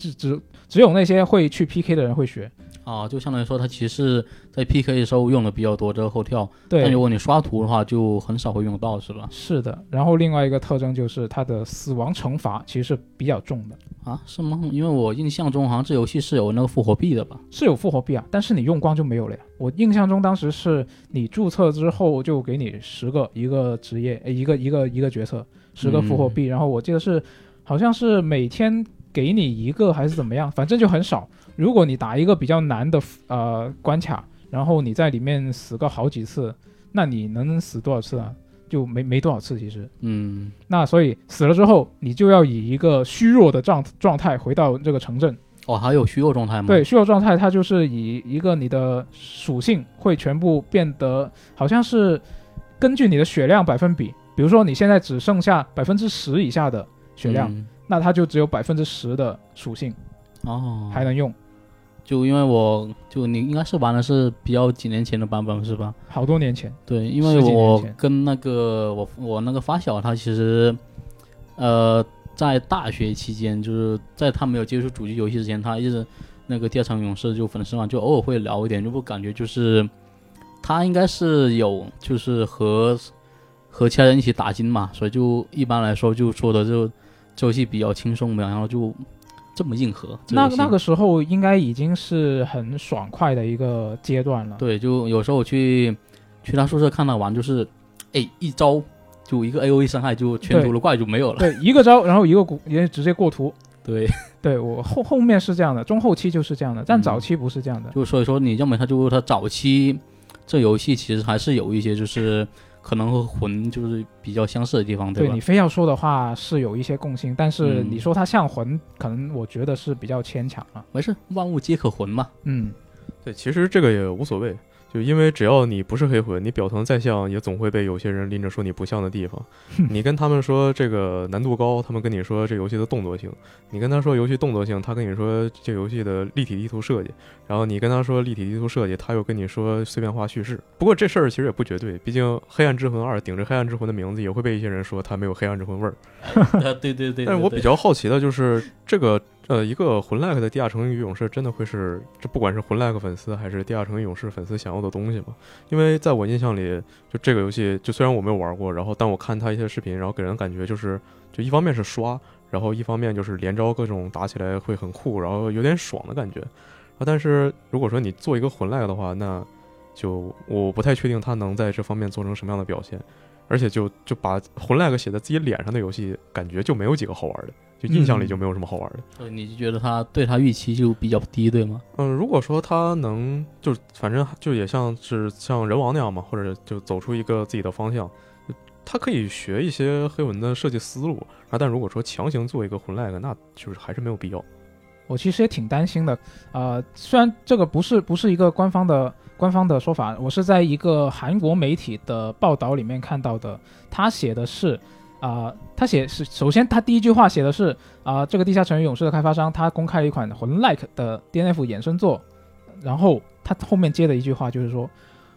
只只只有那些会去 PK 的人会学。啊，就相当于说他其实在 PK 的时候用的比较多这个后跳，但如，果你刷图的话就很少会用到，是吧？是的。然后另外一个特征就是它的死亡惩罚其实是比较重的，啊，是吗？因为我印象中好像这游戏是有那个复活币的吧？是有复活币啊，但是你用光就没有了呀。我印象中当时是你注册之后就给你十个一个职业，呃一个一个一个角色，十个复活币，然后我记得是好像是每天给你一个还是怎么样，反正就很少。如果你打一个比较难的呃关卡，然后你在里面死个好几次，那你能死多少次啊？就没没多少次其实。嗯，那所以死了之后，你就要以一个虚弱的状状态回到这个城镇。哦，还有虚弱状态吗？对，，虚弱状态它就是以一个你的属性会全部变得好像是根据你的血量百分比，比如说你现在只剩下百分之十以下的血量，嗯那它就只有百分之十的属性哦，还能用。就因为我就你应该是玩的是比较几年前的版本是吧？好多年前，对，因为我跟那个我我那个发小他其实，呃，在大学期间，就是在他没有接触主机游戏之前，他一直那个第二场勇士就粉丝嘛，就偶尔会聊一点，就不感觉就是他应该是有就是和和其他人一起打金嘛，所以就一般来说就说的就这游戏比较轻松嘛，然后就这么硬核。那那个时候应该已经是很爽快的一个阶段了。对，就有时候我去去他宿舍看他玩，就是哎一招就一个 A O E 伤害就全图的怪就没有了。对，一个招，然后一个过也直接过图。对，对我后后面是这样的，中后期就是这样的，但嗯早期不是这样的。就所以说你认为他就他早期这游戏其实还是有一些就是可能和魂就是比较相似的地方，吧对你？非要说的话是有一些共性，但是嗯你说它像魂，可能我觉得是比较牵强了。没事，万物皆可魂嘛。嗯，对，其实这个也无所谓，就因为只要你不是黑魂，你表层再像，也总会被有些人拎着说你不像的地方。你跟他们说这个难度高，他们跟你说这游戏的动作性；你跟他说游戏动作性，他跟你说这游戏的立体地图设计。然后你跟他说立体地图设计，他又跟你说碎片化叙事。不过这事儿其实也不绝对，毕竟《黑暗之魂二》顶着《黑暗之魂》的名字，也会被一些人说它没有《黑暗之魂》味儿。啊，对对对。但是我比较好奇的就是这个呃，一个魂 like 的地下城与勇士真的会是这不管是魂 like 粉丝还是地下城与勇士粉丝想要的东西吗？因为在我印象里，就这个游戏，就虽然我没有玩过，然后但我看他一些视频，然后给人感觉就是，就一方面是刷，然后一方面就是连招各种打起来会很酷，然后有点爽的感觉。啊，但是如果说你做一个魂 like 的话，那就我不太确定他能在这方面做成什么样的表现。而且就就把魂 like 写在自己脸上的游戏，感觉就没有几个好玩的，就印象里就没有什么好玩的。所以你就觉得他对他预期就比较低，对吗？嗯，如果说他能就反正就也像是像人王那样嘛，或者就走出一个自己的方向，他可以学一些黑文的设计思路啊。但如果说强行做一个魂 like，那就是还是没有必要。我其实也挺担心的。呃，虽然这个不是不是一个官方的官方的说法，我是在一个韩国媒体的报道里面看到的。他写的是，啊、他写是首先他第一句话写的是啊、这个地下城与勇士的开发商他公开了一款魂 like 的 DNF 衍生作，然后他后面接的一句话就是说。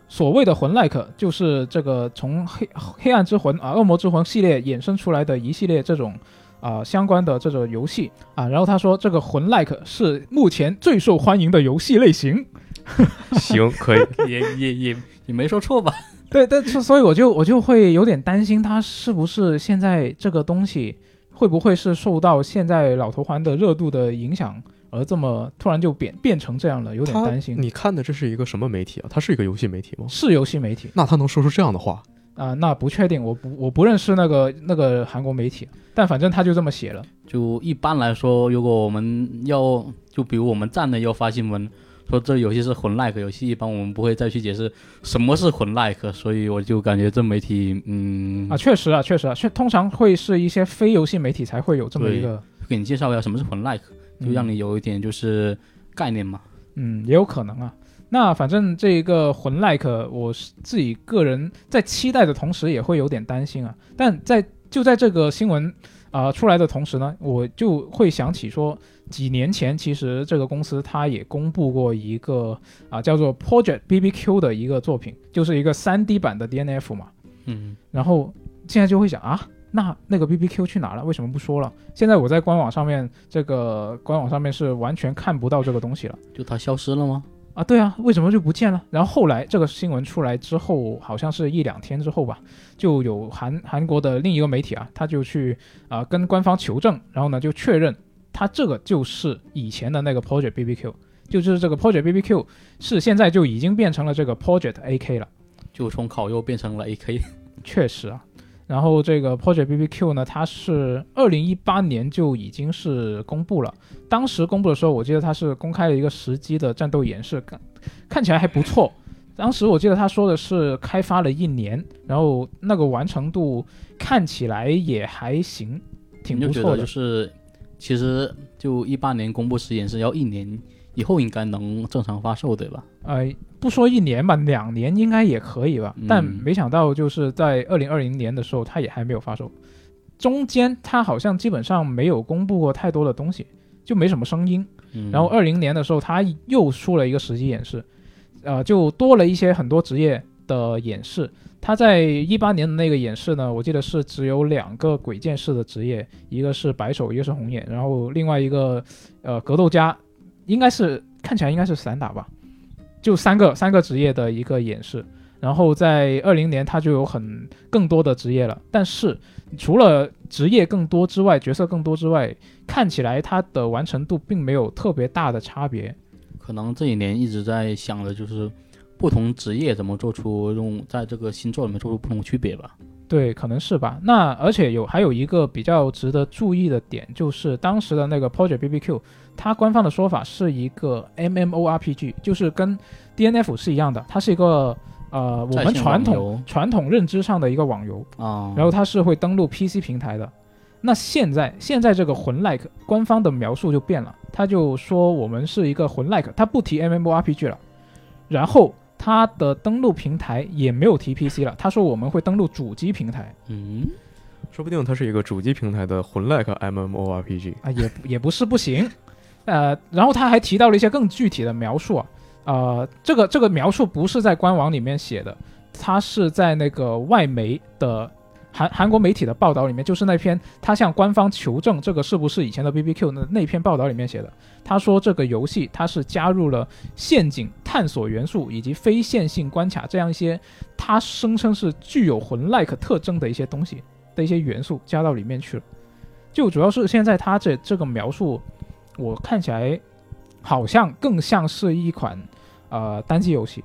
所谓的魂 like 就是这个从黑黑暗之魂啊、恶魔之魂系列衍生出来的一系列这种啊、相关的这种游戏啊，然后他说这个魂 like 是目前最受欢迎的游戏类型。行，可以。也也也也没说错吧？对，但是所以我就我就会有点担心，他是不是现在这个东西会不会是受到现在老头环的热度的影响，而这么突然就变变成这样了，有点担心。你看的这是一个什么媒体啊？它是一个游戏媒体吗？是游戏媒体那他能说出这样的话？啊、那不确定，我不我不认识那个那个韩国媒体，但反正他就这么写了。就一般来说，如果我们要就比如我们站内要发新闻说这游戏是混 like 游戏，一般我们不会再去解释什么是混 like，所以我就感觉这媒体嗯啊，确实啊，确实啊，确通常会是一些非游戏媒体才会有这么一个，给你介绍一下什么是混 like，就让你有一点就是概念嘛。嗯，也有可能啊。那反正这一个魂 like，我是自己个人在期待的同时，也会有点担心啊。但在就在这个新闻啊、出来的同时呢，我就会想起说，几年前，其实这个公司它也公布过一个啊叫做 Project BBQ 的一个作品，就是一个 3D 版的 DNF 嘛。嗯，然后现在就会想啊，那那个 BBQ 去哪了？为什么不说了？现在我在官网上面，这个官网上面是完全看不到这个东西了。就它消失了吗？啊，对啊，为什么就不见了？然后后来这个新闻出来之后，好像是一两天之后吧，就有韩韩国的另一个媒体啊，他就去啊、跟官方求证，然后呢就确认他这个就是以前的那个 Project BBQ，就是这个 Project BBQ 是现在就已经变成了这个 Project AK 了。就从烤肉变成了 AK。确实啊，然后这个 Project BBQ 呢，它是二零一八年就已经是公布了。当时公布的时候，我记得它是公开了一个实机的战斗演示，看看起来还不错。当时我记得他说的是开发了一年，然后那个完成度看起来也还行，挺不错的。是，其实就一八年公布实验是要一年以后应该能正常发售，对吧？呃，不说一年吧，两年应该也可以吧。但嗯没想到就是在二零二零年的时候，它也还没有发售。中间它好像基本上没有公布过太多的东西，就没什么声音。嗯，然后二零年的时候，它又出了一个实际演示，呃，就多了一些很多职业的演示。他在一八年的那个演示呢，我记得是只有两个鬼剑士的职业，一个是白手，一个是红眼，然后另外一个呃格斗家，应该是看起来应该是散打吧，就三个三个职业的一个演示。然后在二零年，它就有很更多的职业了，但是除了职业更多之外，角色更多之外，看起来它的完成度并没有特别大的差别。可能这一年一直在想的就是不同职业怎么做出用在这个星座里面做出不同区别吧。对，可能是吧。那而且有还有一个比较值得注意的点，就是当时的那个 Project BBQ，它官方的说法是一个 MMORPG，就是跟 DNF 是一样的，它是一个呃我们传统传统认知上的一个网游，啊，然后它是会登录 PC 平台的。那现在现在这个魂 like 官方的描述就变了，他就说我们是一个魂 like，他不提 MMORPG 了，然后它的登录平台也没有提 PC 了，他说我们会登录主机平台。嗯，说不定它是一个主机平台的魂 like MMORPG。啊，也也不是不行，呃，然后他还提到了一些更具体的描述啊，呃，这个这个描述不是在官网里面写的，他是在那个外媒的韩韩国媒体的报道里面，就是那篇他向官方求证这个是不是以前的 BBQ 那那篇报道里面写的，他说这个游戏它是加入了陷阱、探索元素以及非线性关卡这样一些他声称是具有魂 like 特征的一些东西的一些元素加到里面去了。就主要是现在他这这个描述，我看起来好像更像是一款呃单机游戏。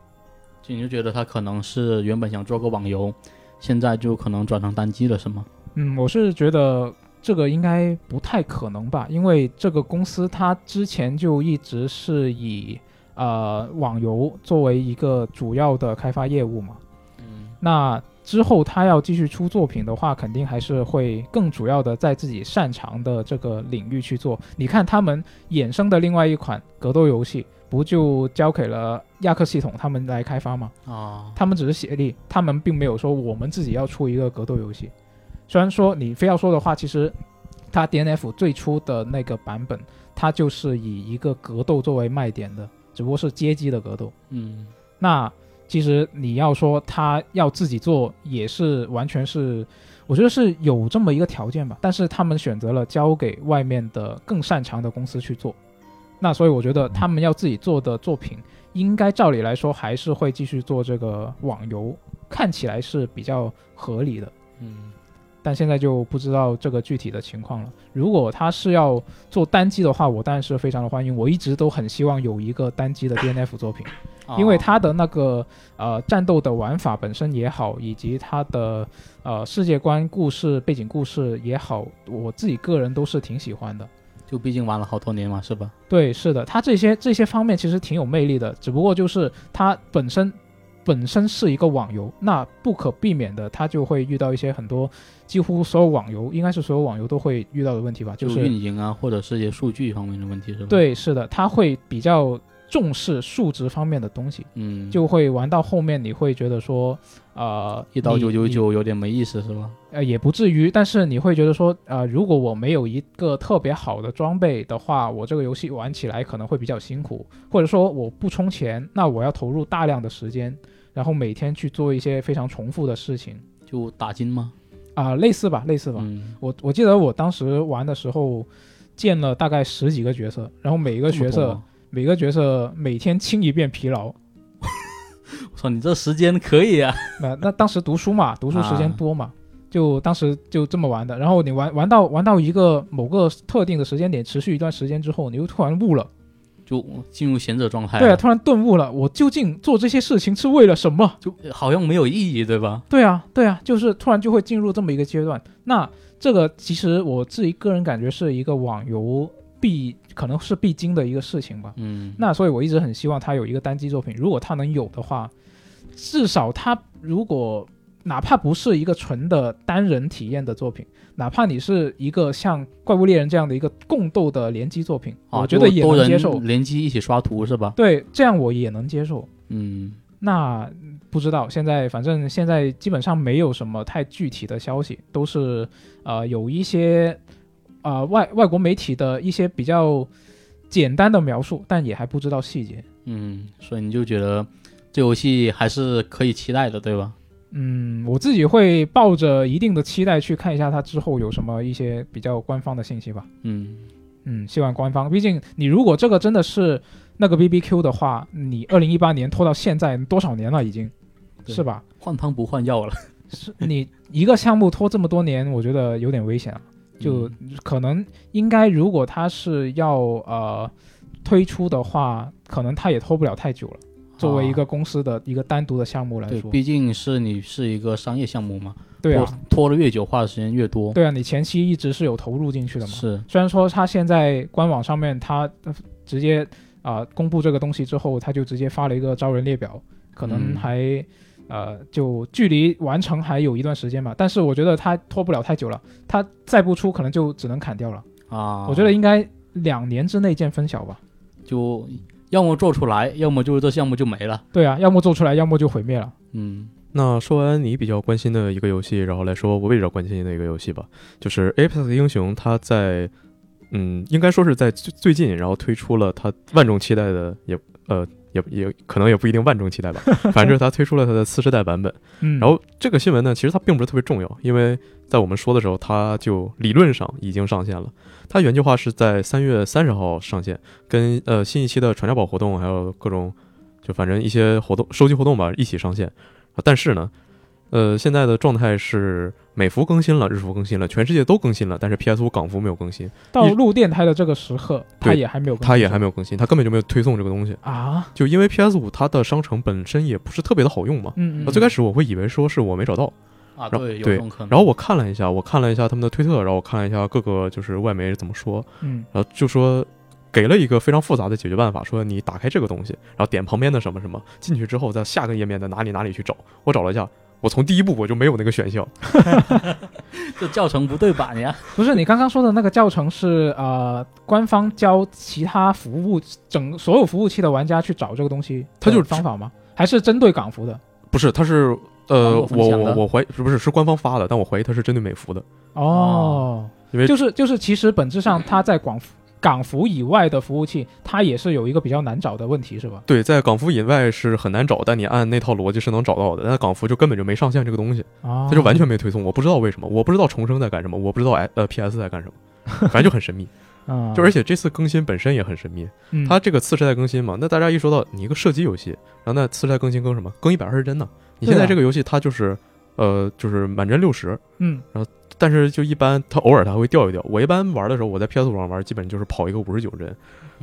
就你就觉得他可能是原本想做个网游，现在就可能转成单机了，是吗？嗯，我是觉得这个应该不太可能吧，因为这个公司它之前就一直是以呃网游作为一个主要的开发业务嘛。嗯，那之后他要继续出作品的话，肯定还是会更主要的在自己擅长的这个领域去做。你看他们衍生的另外一款格斗游戏，不就交给了亚克系统他们来开发吗？啊，他们只是协力，他们并没有说我们自己要出一个格斗游戏。虽然说你非要说的话，其实它 DNF 最初的那个版本，它就是以一个格斗作为卖点的，只不过是街机的格斗。嗯，那其实你要说他要自己做，也是完全是，我觉得是有这么一个条件吧。但是他们选择了交给外面的更擅长的公司去做，那所以我觉得他们要自己做的作品，应该照理来说还是会继续做这个网游，看起来是比较合理的。嗯，但现在就不知道这个具体的情况了。如果他是要做单机的话，我当然是非常的欢迎。我一直都很希望有一个单机的 DNF 作品。因为啊它的那个呃战斗的玩法本身也好，以及它的呃世界观、故事、背景故事也好，我自己个人都是挺喜欢的。就毕竟玩了好多年嘛，是吧？对，是的，它这些这些方面其实挺有魅力的，只不过就是它本身本身是一个网游，那不可避免的，它就会遇到一些很多几乎所有网游，应该是所有网游都会遇到的问题吧，就就是运营啊，或者是一些数据方面的问题，是吧？，对，是的，它会比较重视数值方面的东西，嗯，就会玩到后面你会觉得说，呃，一刀九九九有点没意思是吗？呃，也不至于，但是你会觉得说，呃，如果我没有一个特别好的装备的话，我这个游戏玩起来可能会比较辛苦，或者说我不充钱，那我要投入大量的时间，然后每天去做一些非常重复的事情，就打金吗？啊、类似吧，类似吧。嗯，我我记得我当时玩的时候，建了大概十几个角色，然后每一个角色每个角色每天清一遍疲劳。我操，你这时间可以啊！那那当时读书嘛，读书时间啊多嘛，就当时就这么玩的。然后你玩玩到玩到一个某个特定的时间点，持续一段时间之后，你又突然悟了，就进入贤者状态，对啊，，突然顿悟了，我究竟做这些事情是为了什么？就好像没有意义，对吧？对啊，对啊，就是突然就会进入这么一个阶段。那这个其实我自己个人感觉是一个网游必可能是必经的一个事情吧。嗯，那所以我一直很希望他有一个单机作品，如果他能有的话，至少他如果哪怕不是一个纯的单人体验的作品，哪怕你是一个像《怪物猎人》这样的一个共斗的联机作品，啊我觉得也能接受。联机一起刷图是吧？对，这样我也能接受。嗯，那嗯不知道，现在反正现在基本上没有什么太具体的消息，都是呃有一些呃外外国媒体的一些比较简单的描述，但也还不知道细节。嗯，所以你就觉得这游戏还是可以期待的，对吧？嗯，我自己会抱着一定的期待去看一下它之后有什么一些比较官方的信息吧。嗯，嗯，希望官方，毕竟你如果这个真的是那个 BBQ 的话，你二零一八年拖到现在多少年了已经，是吧？换汤不换药了，是你一个项目拖这么多年，我觉得有点危险啊。就嗯可能应该，如果他是要呃推出的话，可能他也拖不了太久了。作为一个啊公司的一个单独的项目来对，说，毕竟是你是一个商业项目嘛，对啊，拖拖的越久，花的时间越多。对啊，你前期一直是有投入进去的嘛。是，虽然说他现在官网上面它呃直接啊、公布这个东西之后，他就直接发了一个招人列表，可能嗯还、呃就距离完成还有一段时间吧。但是我觉得他拖不了太久了，他再不出可能就只能砍掉了。啊，我觉得应该两年之内见分晓吧。就要么做出来，要么就是这项目就没了。对啊，要么做出来，要么就毁灭了。嗯，那说完你比较关心的一个游戏，然后来说我比较关心的一个游戏吧，就是 Apex 英雄，它在嗯，应该说是在最最近，然后推出了它万众期待的，也呃也也可能也不一定万众期待吧，反正就是它推出了它的次世代版本。嗯，然后这个新闻呢，其实它并不是特别重要，因为在我们说的时候，它就理论上已经上线了。它原计划是在三月三十号上线，跟呃新一期的传家宝活动还有各种就反正一些活动收集活动吧一起上线。啊但是呢，呃现在的状态是美服更新了，日服更新了，全世界都更新了，但是 PS 五港服没有更新，到录电台的这个时刻，它也还没有更新，它也还没有更新，它根本就没有推送这个东西。啊。就因为 PS 五它的商城本身也不是特别的好用嘛。嗯嗯，我最开始我会以为说是我没找到，啊，对，有对这种可能。然后我看了一下，我看了一下他们的推特，然后我看了一下各个就是外媒怎么说，嗯然后就说给了一个非常复杂的解决办法，说你打开这个东西，然后点旁边的什么什么，进去之后在下个页面的哪里哪里去找。我找了一下，我从第一步我就没有那个选项，这教程不对版呀。不是你刚刚说的那个教程是呃官方教其他服务整所有服务器的玩家去找这个东西，它就是方法吗？还是针对港服的？不是，它是呃，我我我怀不是是官方发的，但我怀疑它是针对美服的，哦，因为就是就是，其实本质上它在广服港服以外的服务器，它也是有一个比较难找的问题，是吧？对，在港服以外是很难找，但你按那套逻辑是能找到的，但港服就根本就没上线这个东西。啊，它就完全没推送，我不知道为什么，我不知道重生在干什么，我不知道哎呃 PS 在干什么，反正就很神秘。啊，就而且这次更新本身也很神秘，嗯它这个次世代更新嘛，那大家一说到你一个射击游戏，然后那次世代更新更什么？更一百二十帧呢？你现在这个游戏它就是呃就是满帧六十，嗯但是就一般它偶尔它会掉一掉。我一般玩的时候，我在 PS 五上玩，基本就是跑一个五十九帧。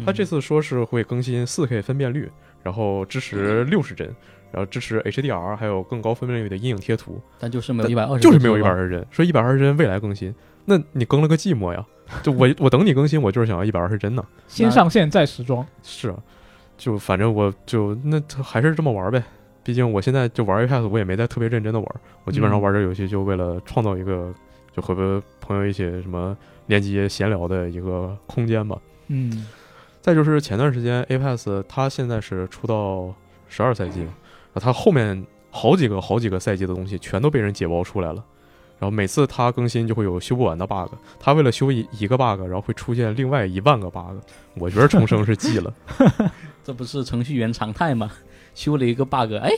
它这次说是会更新四 K 分辨率，然后支持六十帧，然后支持 HDR，还有更高分辨率的阴影贴图。但就是没有一百二十，就是没有一百二十帧，说一百二十帧未来更新，那你更了个寂寞呀！就我我等你更新，我就是想要一百二十帧呢。先上线再时装，是啊，就反正我就那还是这么玩呗。毕竟我现在就玩 Apex，我也没在特别认真的玩，我基本上嗯玩这游戏就为了创造一个就和朋友一起什么联机闲聊的一个空间吧。嗯再就是前段时间 Apex 它现在是出到十二赛季了，啊它后面好几个好几个赛季的东西全都被人解包出来了。然后每次它更新就会有修不完的 bug，它为了修一一个 bug，然后会出现另外一万个 bug。我觉得重生是记了，这不是程序员常态吗？修了一个 bug，哎，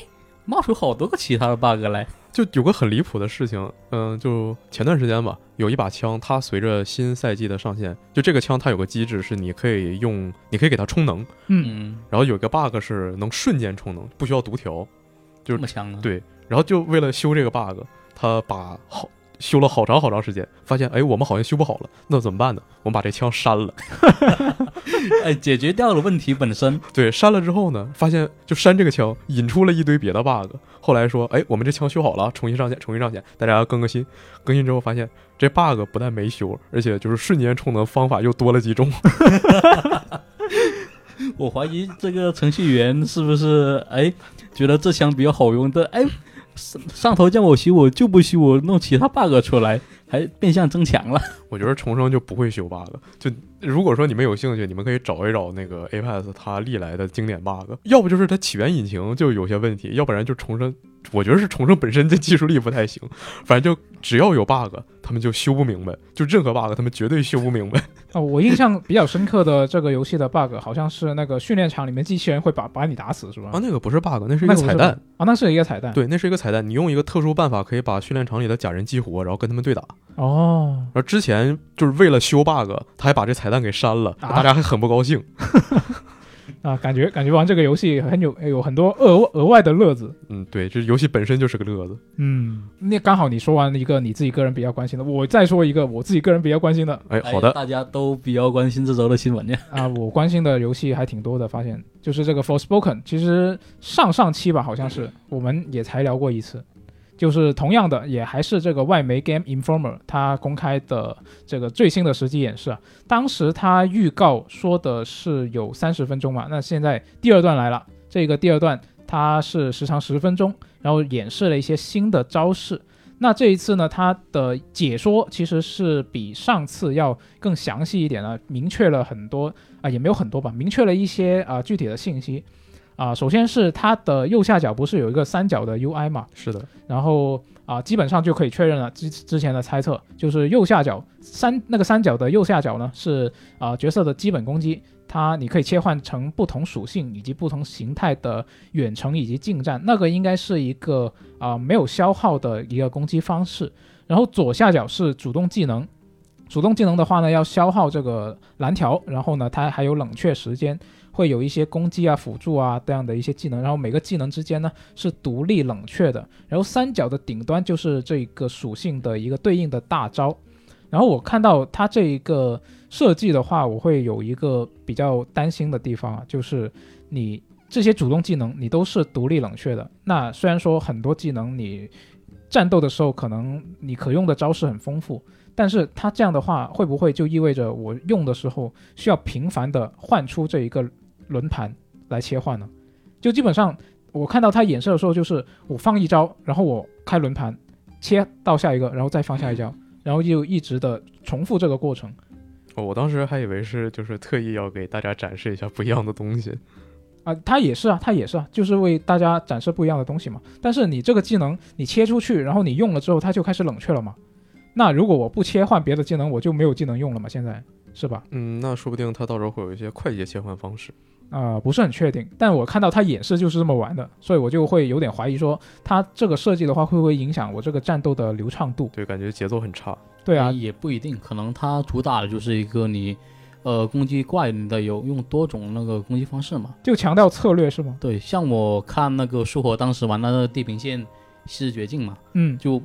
冒出好多个其他的 bug 来。就有个很离谱的事情，嗯，就前段时间吧，有一把枪，它随着新赛季的上线，就这个枪它有个机制是你可以用，你可以给它充能，嗯，嗯，然后有一个 bug 是能瞬间充能，不需要读条。就是这么强呢？对，然后就为了修这个 bug，他把好修了好长好长时间，发现哎，我们好像修不好了，那怎么办呢？我们把这枪删了。哎，解决掉了问题本身。对，删了之后呢，发现就删这个枪引出了一堆别的 bug。后来说，哎，我们这枪修好了，重新上线，重新上线，大家更个新。更新之后发现这 bug 不但没修，而且就是瞬间充能方法又多了几种。我怀疑这个程序员是不是哎觉得这枪比较好用但，哎 上头叫我修我就不修，我弄其他 bug 出来，还变相增强了。我觉得重生就不会修 bug。就如果说你们有兴趣，你们可以找一找那个 Apex 它历来的经典 bug，要不就是它起源引擎就有些问题，要不然就重生。我觉得是重生本身这技术力不太行，反正就只要有 bug，他们就修不明白，就任何 bug 他们绝对修不明白。哦，我印象比较深刻的这个游戏的 bug 好像是那个训练场里面机器人会把把你打死，是吧？啊，那个不是 bug，那是一个彩蛋。啊，那是一个彩蛋。，对，那是一个彩蛋，你用一个特殊办法可以把训练场里的假人激活，然后跟他们对打。哦，然后之前就是为了修 bug，他还把这彩蛋给删了，啊大家还很不高兴。啊，感觉感觉玩这个游戏很有有很多额额外的乐子。嗯，对，这游戏本身就是个乐子。嗯，那刚好你说完一个你自己个人比较关心的，我再说一个我自己个人比较关心的哎，哎好的，大家都比较关心这周的新闻呢。啊，我关心的游戏还挺多的，发现就是这个 Forspoken，其实上上期吧，好像是我们也才聊过一次，就是同样的，也还是这个外媒 Game Informer 它公开的这个最新的实际演示啊，当时它预告说的是有三十分钟嘛，那现在第二段来了，这个第二段它是时长十分钟，然后演示了一些新的招式。那这一次呢，它的解说其实是比上次要更详细一点呢，明确了很多啊，也没有很多吧，明确了一些啊具体的信息。啊。首先是它的右下角不是有一个三角的 UI 嘛，是的，然后啊，基本上就可以确认了之之前的猜测，就是右下角三那个三角的右下角呢是啊角色的基本攻击，它你可以切换成不同属性以及不同形态的远程以及近战，那个应该是一个啊没有消耗的一个攻击方式。然后左下角是主动技能，主动技能的话呢要消耗这个蓝条，然后呢它还有冷却时间。会有一些攻击啊、辅助啊这样的一些技能，然后每个技能之间呢是独立冷却的，然后三角的顶端就是这个属性的一个对应的大招。然后我看到它这一个设计的话，我会有一个比较担心的地方啊，就是你这些主动技能你都是独立冷却的。那虽然说很多技能你战斗的时候可能你可用的招式很丰富，但是它这样的话会不会就意味着我用的时候需要频繁的换出这一个轮盘来切换呢？就基本上我看到他演示的时候，就是我放一招，然后我开轮盘切到下一个，然后再放下一招，然后就一直的重复这个过程。哦我当时还以为是就是特意要给大家展示一下不一样的东西。啊，它也是啊，它也是啊，就是为大家展示不一样的东西嘛。但是你这个技能你切出去，然后你用了之后，它就开始冷却了嘛。那如果我不切换别的技能，我就没有技能用了嘛？现在是吧？嗯，那说不定它到时候会有一些快捷切换方式。啊、不是很确定，但我看到他演示就是这么玩的，所以我就会有点怀疑说，他这个设计的话会不会影响我这个战斗的流畅度？对，感觉节奏很差。对啊，也不一定，可能他主打的就是一个你，呃，攻击怪的有用多种那个攻击方式嘛。就强调策略是吗？对，像我看那个舒火当时玩那个地平线西之绝境嘛，嗯，就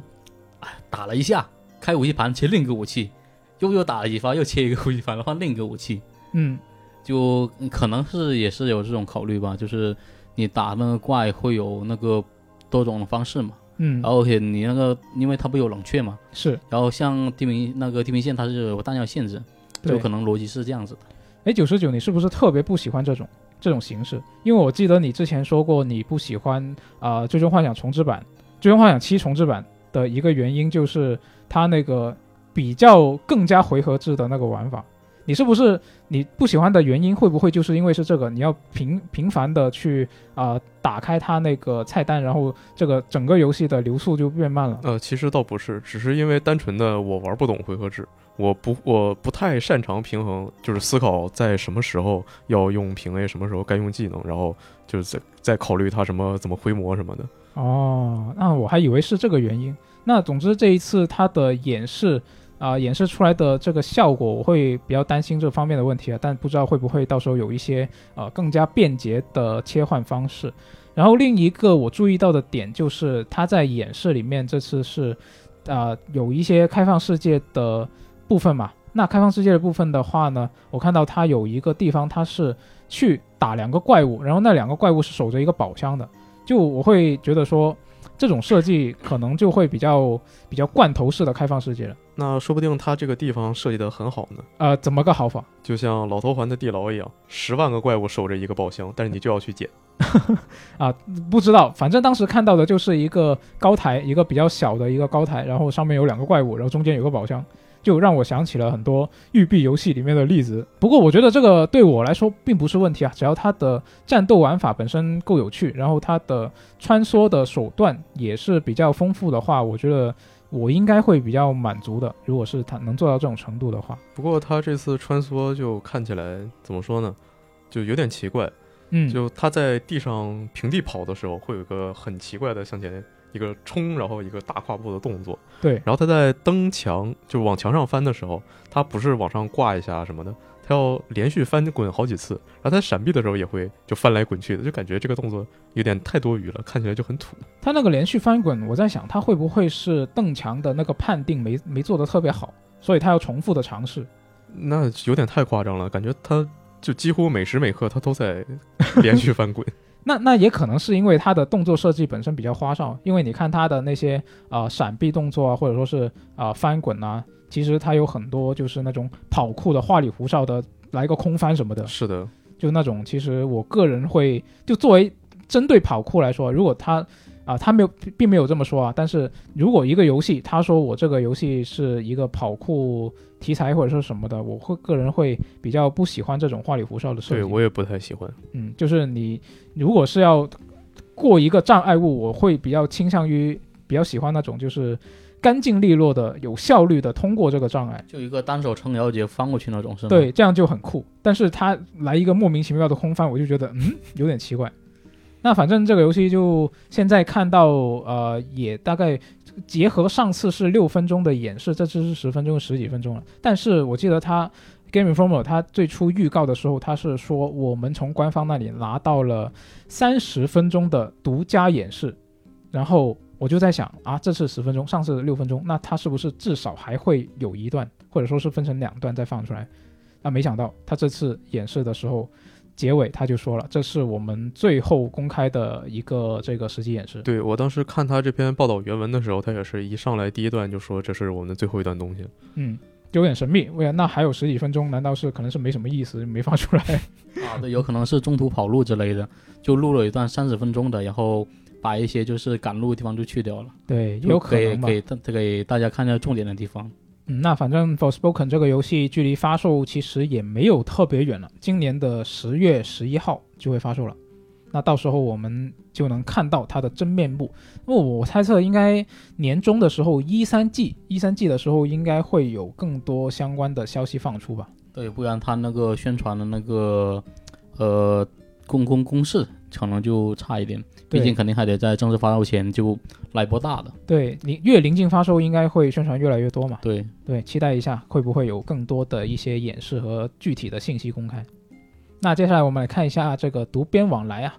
哎打了一下，开武器盘切另一个武器，又又打了一发，又切一个武器盘换另一个武器，嗯，就嗯可能是也是有这种考虑吧，就是你打那个怪会有那个多种的方式嘛，嗯然，后而且你那个因为它不有冷却嘛，是，然后像地平那个地平线它是有弹药限制，就可能逻辑是这样子的。哎，九十九，你是不是特别不喜欢这种这种形式？因为我记得你之前说过你不喜欢啊、最终幻想重置版》《最终幻想七重置版》的一个原因就是它那个比较更加回合制的那个玩法。你是不是你不喜欢的原因会不会就是因为是这个？你要频频繁的去啊、打开它那个菜单，然后这个整个游戏的流速就变慢了。呃，其实倒不是，只是因为单纯的我玩不懂回合制，我不我不太擅长平衡，就是思考在什么时候要用平 A，什么时候该用技能，然后就是在在考虑它什么怎么回魔什么的。哦，那我还以为是这个原因。那总之这一次它的演示啊、演示出来的这个效果，我会比较担心这方面的问题啊，但不知道会不会到时候有一些呃更加便捷的切换方式。然后另一个我注意到的点就是，它在演示里面这次是啊、有一些开放世界的部分嘛。那开放世界的部分的话呢，我看到它有一个地方，它是去打两个怪物，然后那两个怪物是守着一个宝箱的。就我会觉得说，这种设计可能就会比较比较罐头式的开放世界了。那说不定它这个地方设计的很好呢，呃，怎么个好法？就像老头环的地牢一样，十万个怪物守着一个宝箱，但是你就要去捡。啊不知道，反正当时看到的就是一个高台，一个比较小的一个高台，然后上面有两个怪物，然后中间有个宝箱，就让我想起了很多育碧游戏里面的例子。不过我觉得这个对我来说并不是问题啊，只要它的战斗玩法本身够有趣，然后它的穿梭的手段也是比较丰富的话，我觉得我应该会比较满足的。如果是它能做到这种程度的话，不过它这次穿梭就看起来怎么说呢，就有点奇怪。嗯，就它在地上平地跑的时候，会有一个很奇怪的向前一个冲，然后一个大跨步的动作。对，然后他在蹬墙，就往墙上翻的时候，他不是往上挂一下什么的，他要连续翻滚好几次。然后他闪避的时候也会就翻来滚去的，就感觉这个动作有点太多余了，看起来就很土。他那个连续翻滚，我在想他会不会是蹬墙的那个判定没没做的特别好，所以他要重复的尝试。那有点太夸张了，感觉他就几乎每时每刻他都在连续翻滚。那那也可能是因为他的动作设计本身比较花哨，因为你看他的那些啊、呃闪避动作啊，或者说是啊、呃翻滚啊，其实他有很多就是那种跑酷的花里胡哨的，来个空翻什么的，是的，就那种其实我个人会就作为针对跑酷来说，如果他啊、他没有并没有这么说啊，但是如果一个游戏他说我这个游戏是一个跑酷题材或者说什么的，我会个人会比较不喜欢这种花里胡哨的设计。对我也不太喜欢。嗯，就是你如果是要过一个障碍物，我会比较倾向于比较喜欢那种就是干净利落的、有效率的通过这个障碍。就一个单手撑腰直接翻过去那种，是吗？对，这样就很酷。但是他来一个莫名其妙的空翻，我就觉得嗯有点奇怪。那反正这个游戏就现在看到，呃，也大概结合上次是六分钟的演示，这次是十分钟、十几分钟了。但是我记得他 Game Informer 他最初预告的时候，他是说我们从官方那里拿到了三十分钟的独家演示，然后我就在想啊，这次十分钟，上次六分钟，那它是不是至少还会有一段，或者说是分成两段再放出来？啊，没想到他这次演示的时候，结尾他就说了，这是我们最后公开的一个这个实际演示。对我当时看他这篇报道原文的时候，他也是一上来第一段就说这是我们的最后一段东西。嗯，有点神秘。为那还有十几分钟，难道是可能是没什么意思，没放出来？啊，对，有可能是中途跑路之类的，就录了一段三十分钟的，然后把一些就是赶路的地方就去掉了，对，就有可能给大家看一下重点的地方。嗯，那反正 Forspoken 这个游戏距离发售其实也没有特别远了，今年的十月十一号就会发售了。那到时候我们就能看到它的真面目。那我猜测应该年终的时候，一三季一三季的时候应该会有更多相关的消息放出吧。对，不然他那个宣传的那个呃公公公示可能就差一点，毕竟肯定还得在正式发售前就来波大的。对你越临近发售，应该会宣传越来越多嘛。对，对，期待一下会不会有更多的一些演示和具体的信息公开。那接下来我们来看一下这个读编往来啊，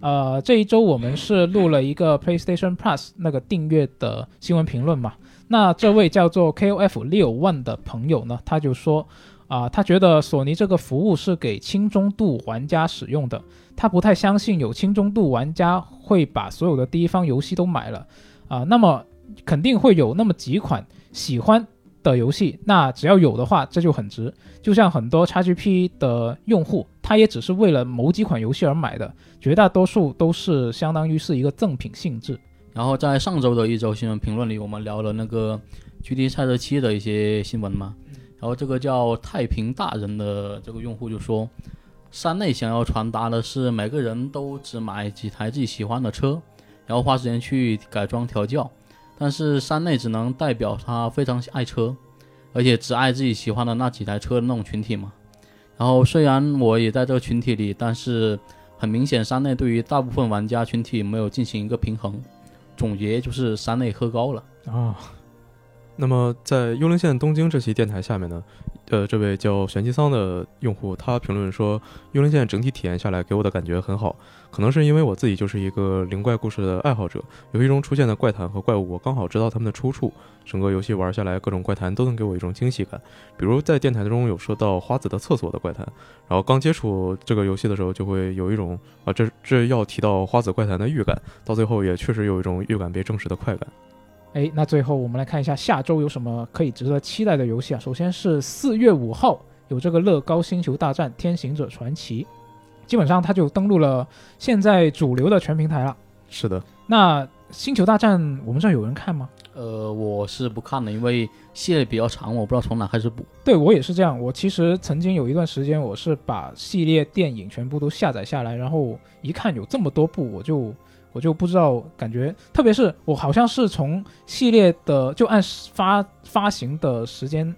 呃，这一周我们是录了一个 PlayStation Plus 那个订阅的新闻评论嘛。那这位叫做 KOF 六 One 的朋友呢，他就说啊、他觉得索尼这个服务是给轻中度玩家使用的，他不太相信有轻中度玩家会把所有的第一方游戏都买了啊、那么肯定会有那么几款喜欢的游戏，那只要有的话，这就很值。就像很多 XGP 的用户，他也只是为了某几款游戏而买的，绝大多数都是相当于是一个赠品性质。然后在上周的一周新闻评论里，我们聊了那个《GT 赛车七》的一些新闻嘛。然后这个叫太平大人的这个用户就说，山内想要传达的是每个人都只买几台自己喜欢的车，然后花时间去改装调教，但是山内只能代表他非常爱车，而且只爱自己喜欢的那几台车的那种群体嘛。然后虽然我也在这个群体里，但是很明显山内对于大部分玩家群体没有进行一个平衡。总结就是山内喝高了。啊，那么在幽灵线东京这期电台下面呢，呃，这位叫玄机桑的用户，他评论说，幽灵线整体体验下来给我的感觉很好，可能是因为我自己就是一个灵怪故事的爱好者，游戏中出现的怪谈和怪物，我刚好知道他们的出处，整个游戏玩下来，各种怪谈都能给我一种惊喜感。比如在电台中有说到花子的厕所的怪谈，然后刚接触这个游戏的时候，就会有一种啊，这这要提到花子怪谈的预感，到最后也确实有一种预感被证实的快感。哎，那最后我们来看一下下周有什么可以值得期待的游戏啊。首先是四月五号有这个乐高星球大战天行者传奇，基本上它就登陆了现在主流的全平台了。是的，那星球大战我们这儿有人看吗？呃，我是不看的，因为系列比较长，我不知道从哪开始补。对我也是这样，我其实曾经有一段时间，我是把系列电影全部都下载下来，然后一看有这么多部，我就我就不知道，感觉特别是我好像是从系列的就按发发行的时间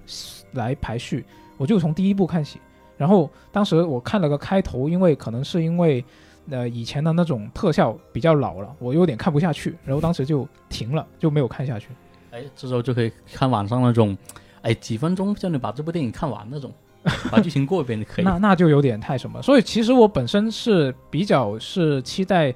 来排序，我就从第一部看起。然后当时我看了个开头，因为可能是因为呃以前的那种特效比较老了，我有点看不下去，然后当时就停了，就没有看下去。哎，这时候就可以看网上那种，哎，几分钟叫你把这部电影看完那种，把剧情过一遍就可以。那那就有点太什么，所以其实我本身是比较是期待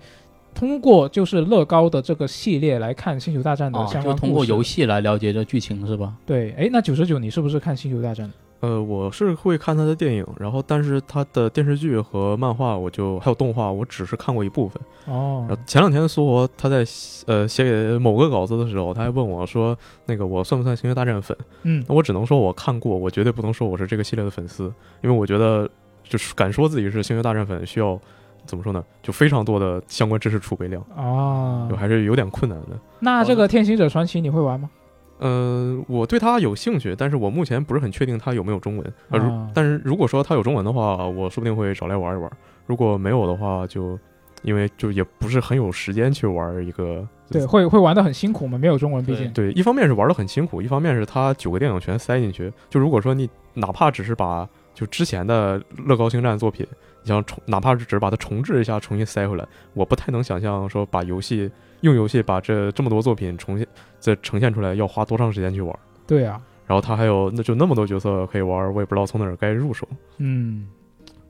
通过就是乐高的这个系列来看星球大战的啊，相关就通过游戏来了解这剧情是吧？对，哎，那九十九你是不是看星球大战？呃，我是会看他的电影，然后但是他的电视剧和漫画，我就还有动画，我只是看过一部分。哦然后前两天苏活他在呃写给某个稿子的时候，他还问我说，那个我算不算星球大战粉？嗯那我只能说我看过，我绝对不能说我是这个系列的粉丝，因为我觉得就是敢说自己是星球大战粉，需要怎么说呢？就非常多的相关知识储备量，啊就，还是有点困难的。那这个天行者传奇你会玩吗？呃，我对它有兴趣，但是我目前不是很确定它有没有中文。呃，如啊但是如果说它有中文的话，我说不定会找来玩一玩。如果没有的话，就因为就也不是很有时间去玩一个。对，会会玩的很辛苦嘛，没有中文，毕竟对，一方面是玩的很辛苦，一方面是它九个电影全塞进去。就如果说你哪怕只是把就之前的乐高星战作品，你想重，哪怕是只是把它重置一下，重新塞回来，我不太能想象说把游戏用游戏把这这么多作品重新再呈现出来要花多长时间去玩。对啊，然后它还有那就那么多角色可以玩，我也不知道从哪儿该入手。嗯。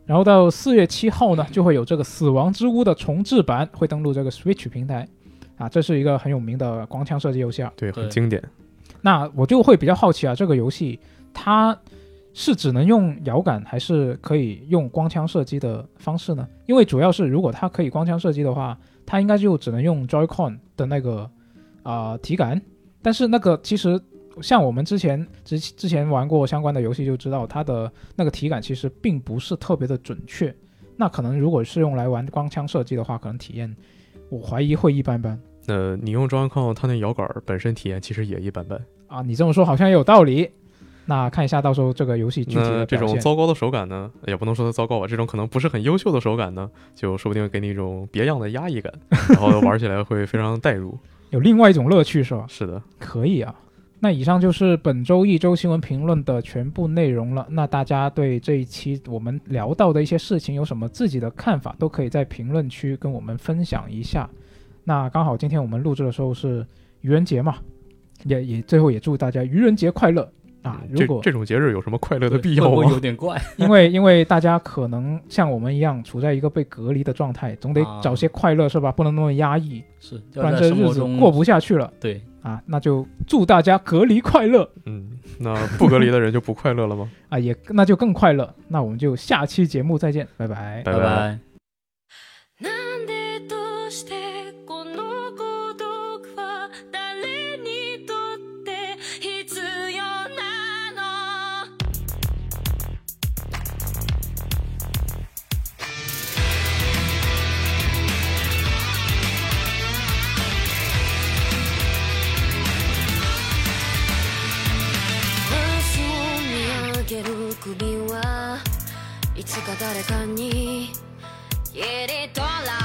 然后到四月七号呢，就会有这个《死亡之屋》的重置版会登陆这个 Switch 平台，啊，这是一个很有名的光枪射击游戏啊。对，很经典。那我就会比较好奇啊，这个游戏它是只能用摇杆，还是可以用光枪射击的方式呢？因为主要是如果它可以光枪射击的话，它应该就只能用 Joy-Con 的那个啊、体感。但是那个其实像我们之前之之前玩过相关的游戏就知道，它的那个体感其实并不是特别的准确。那可能如果是用来玩光枪射击的话，可能体验我怀疑会一般般呃，你用 Joy-Con 它那摇杆儿本身体验其实也一般般。啊。你这么说好像也有道理。那看一下到时候这个游戏具体的这。种糟糕的手感呢，也不能说它糟糕吧，这种可能不是很优秀的手感呢，就说不定给你一种别样的压抑感，然后玩起来会非常带入。有另外一种乐趣是吧？是的，可以啊。那以上就是本周一周新闻评论的全部内容了。那大家对这一期我们聊到的一些事情有什么自己的看法，都可以在评论区跟我们分享一下。那刚好今天我们录制的时候是愚人节嘛，也也最后也祝大家愚人节快乐啊！如果这这种节日有什么快乐的必要吗有吗？点怪？因为因为大家可能像我们一样处在一个被隔离的状态，总得啊找些快乐是吧？不能那么压抑，是，不然这日子过不下去了对。啊！那就祝大家隔离快乐嗯，那不隔离的人就不快乐了吗？啊，也那就更快乐。那我们就下期节目再见，拜拜。拜拜つか誰かに。切り取ら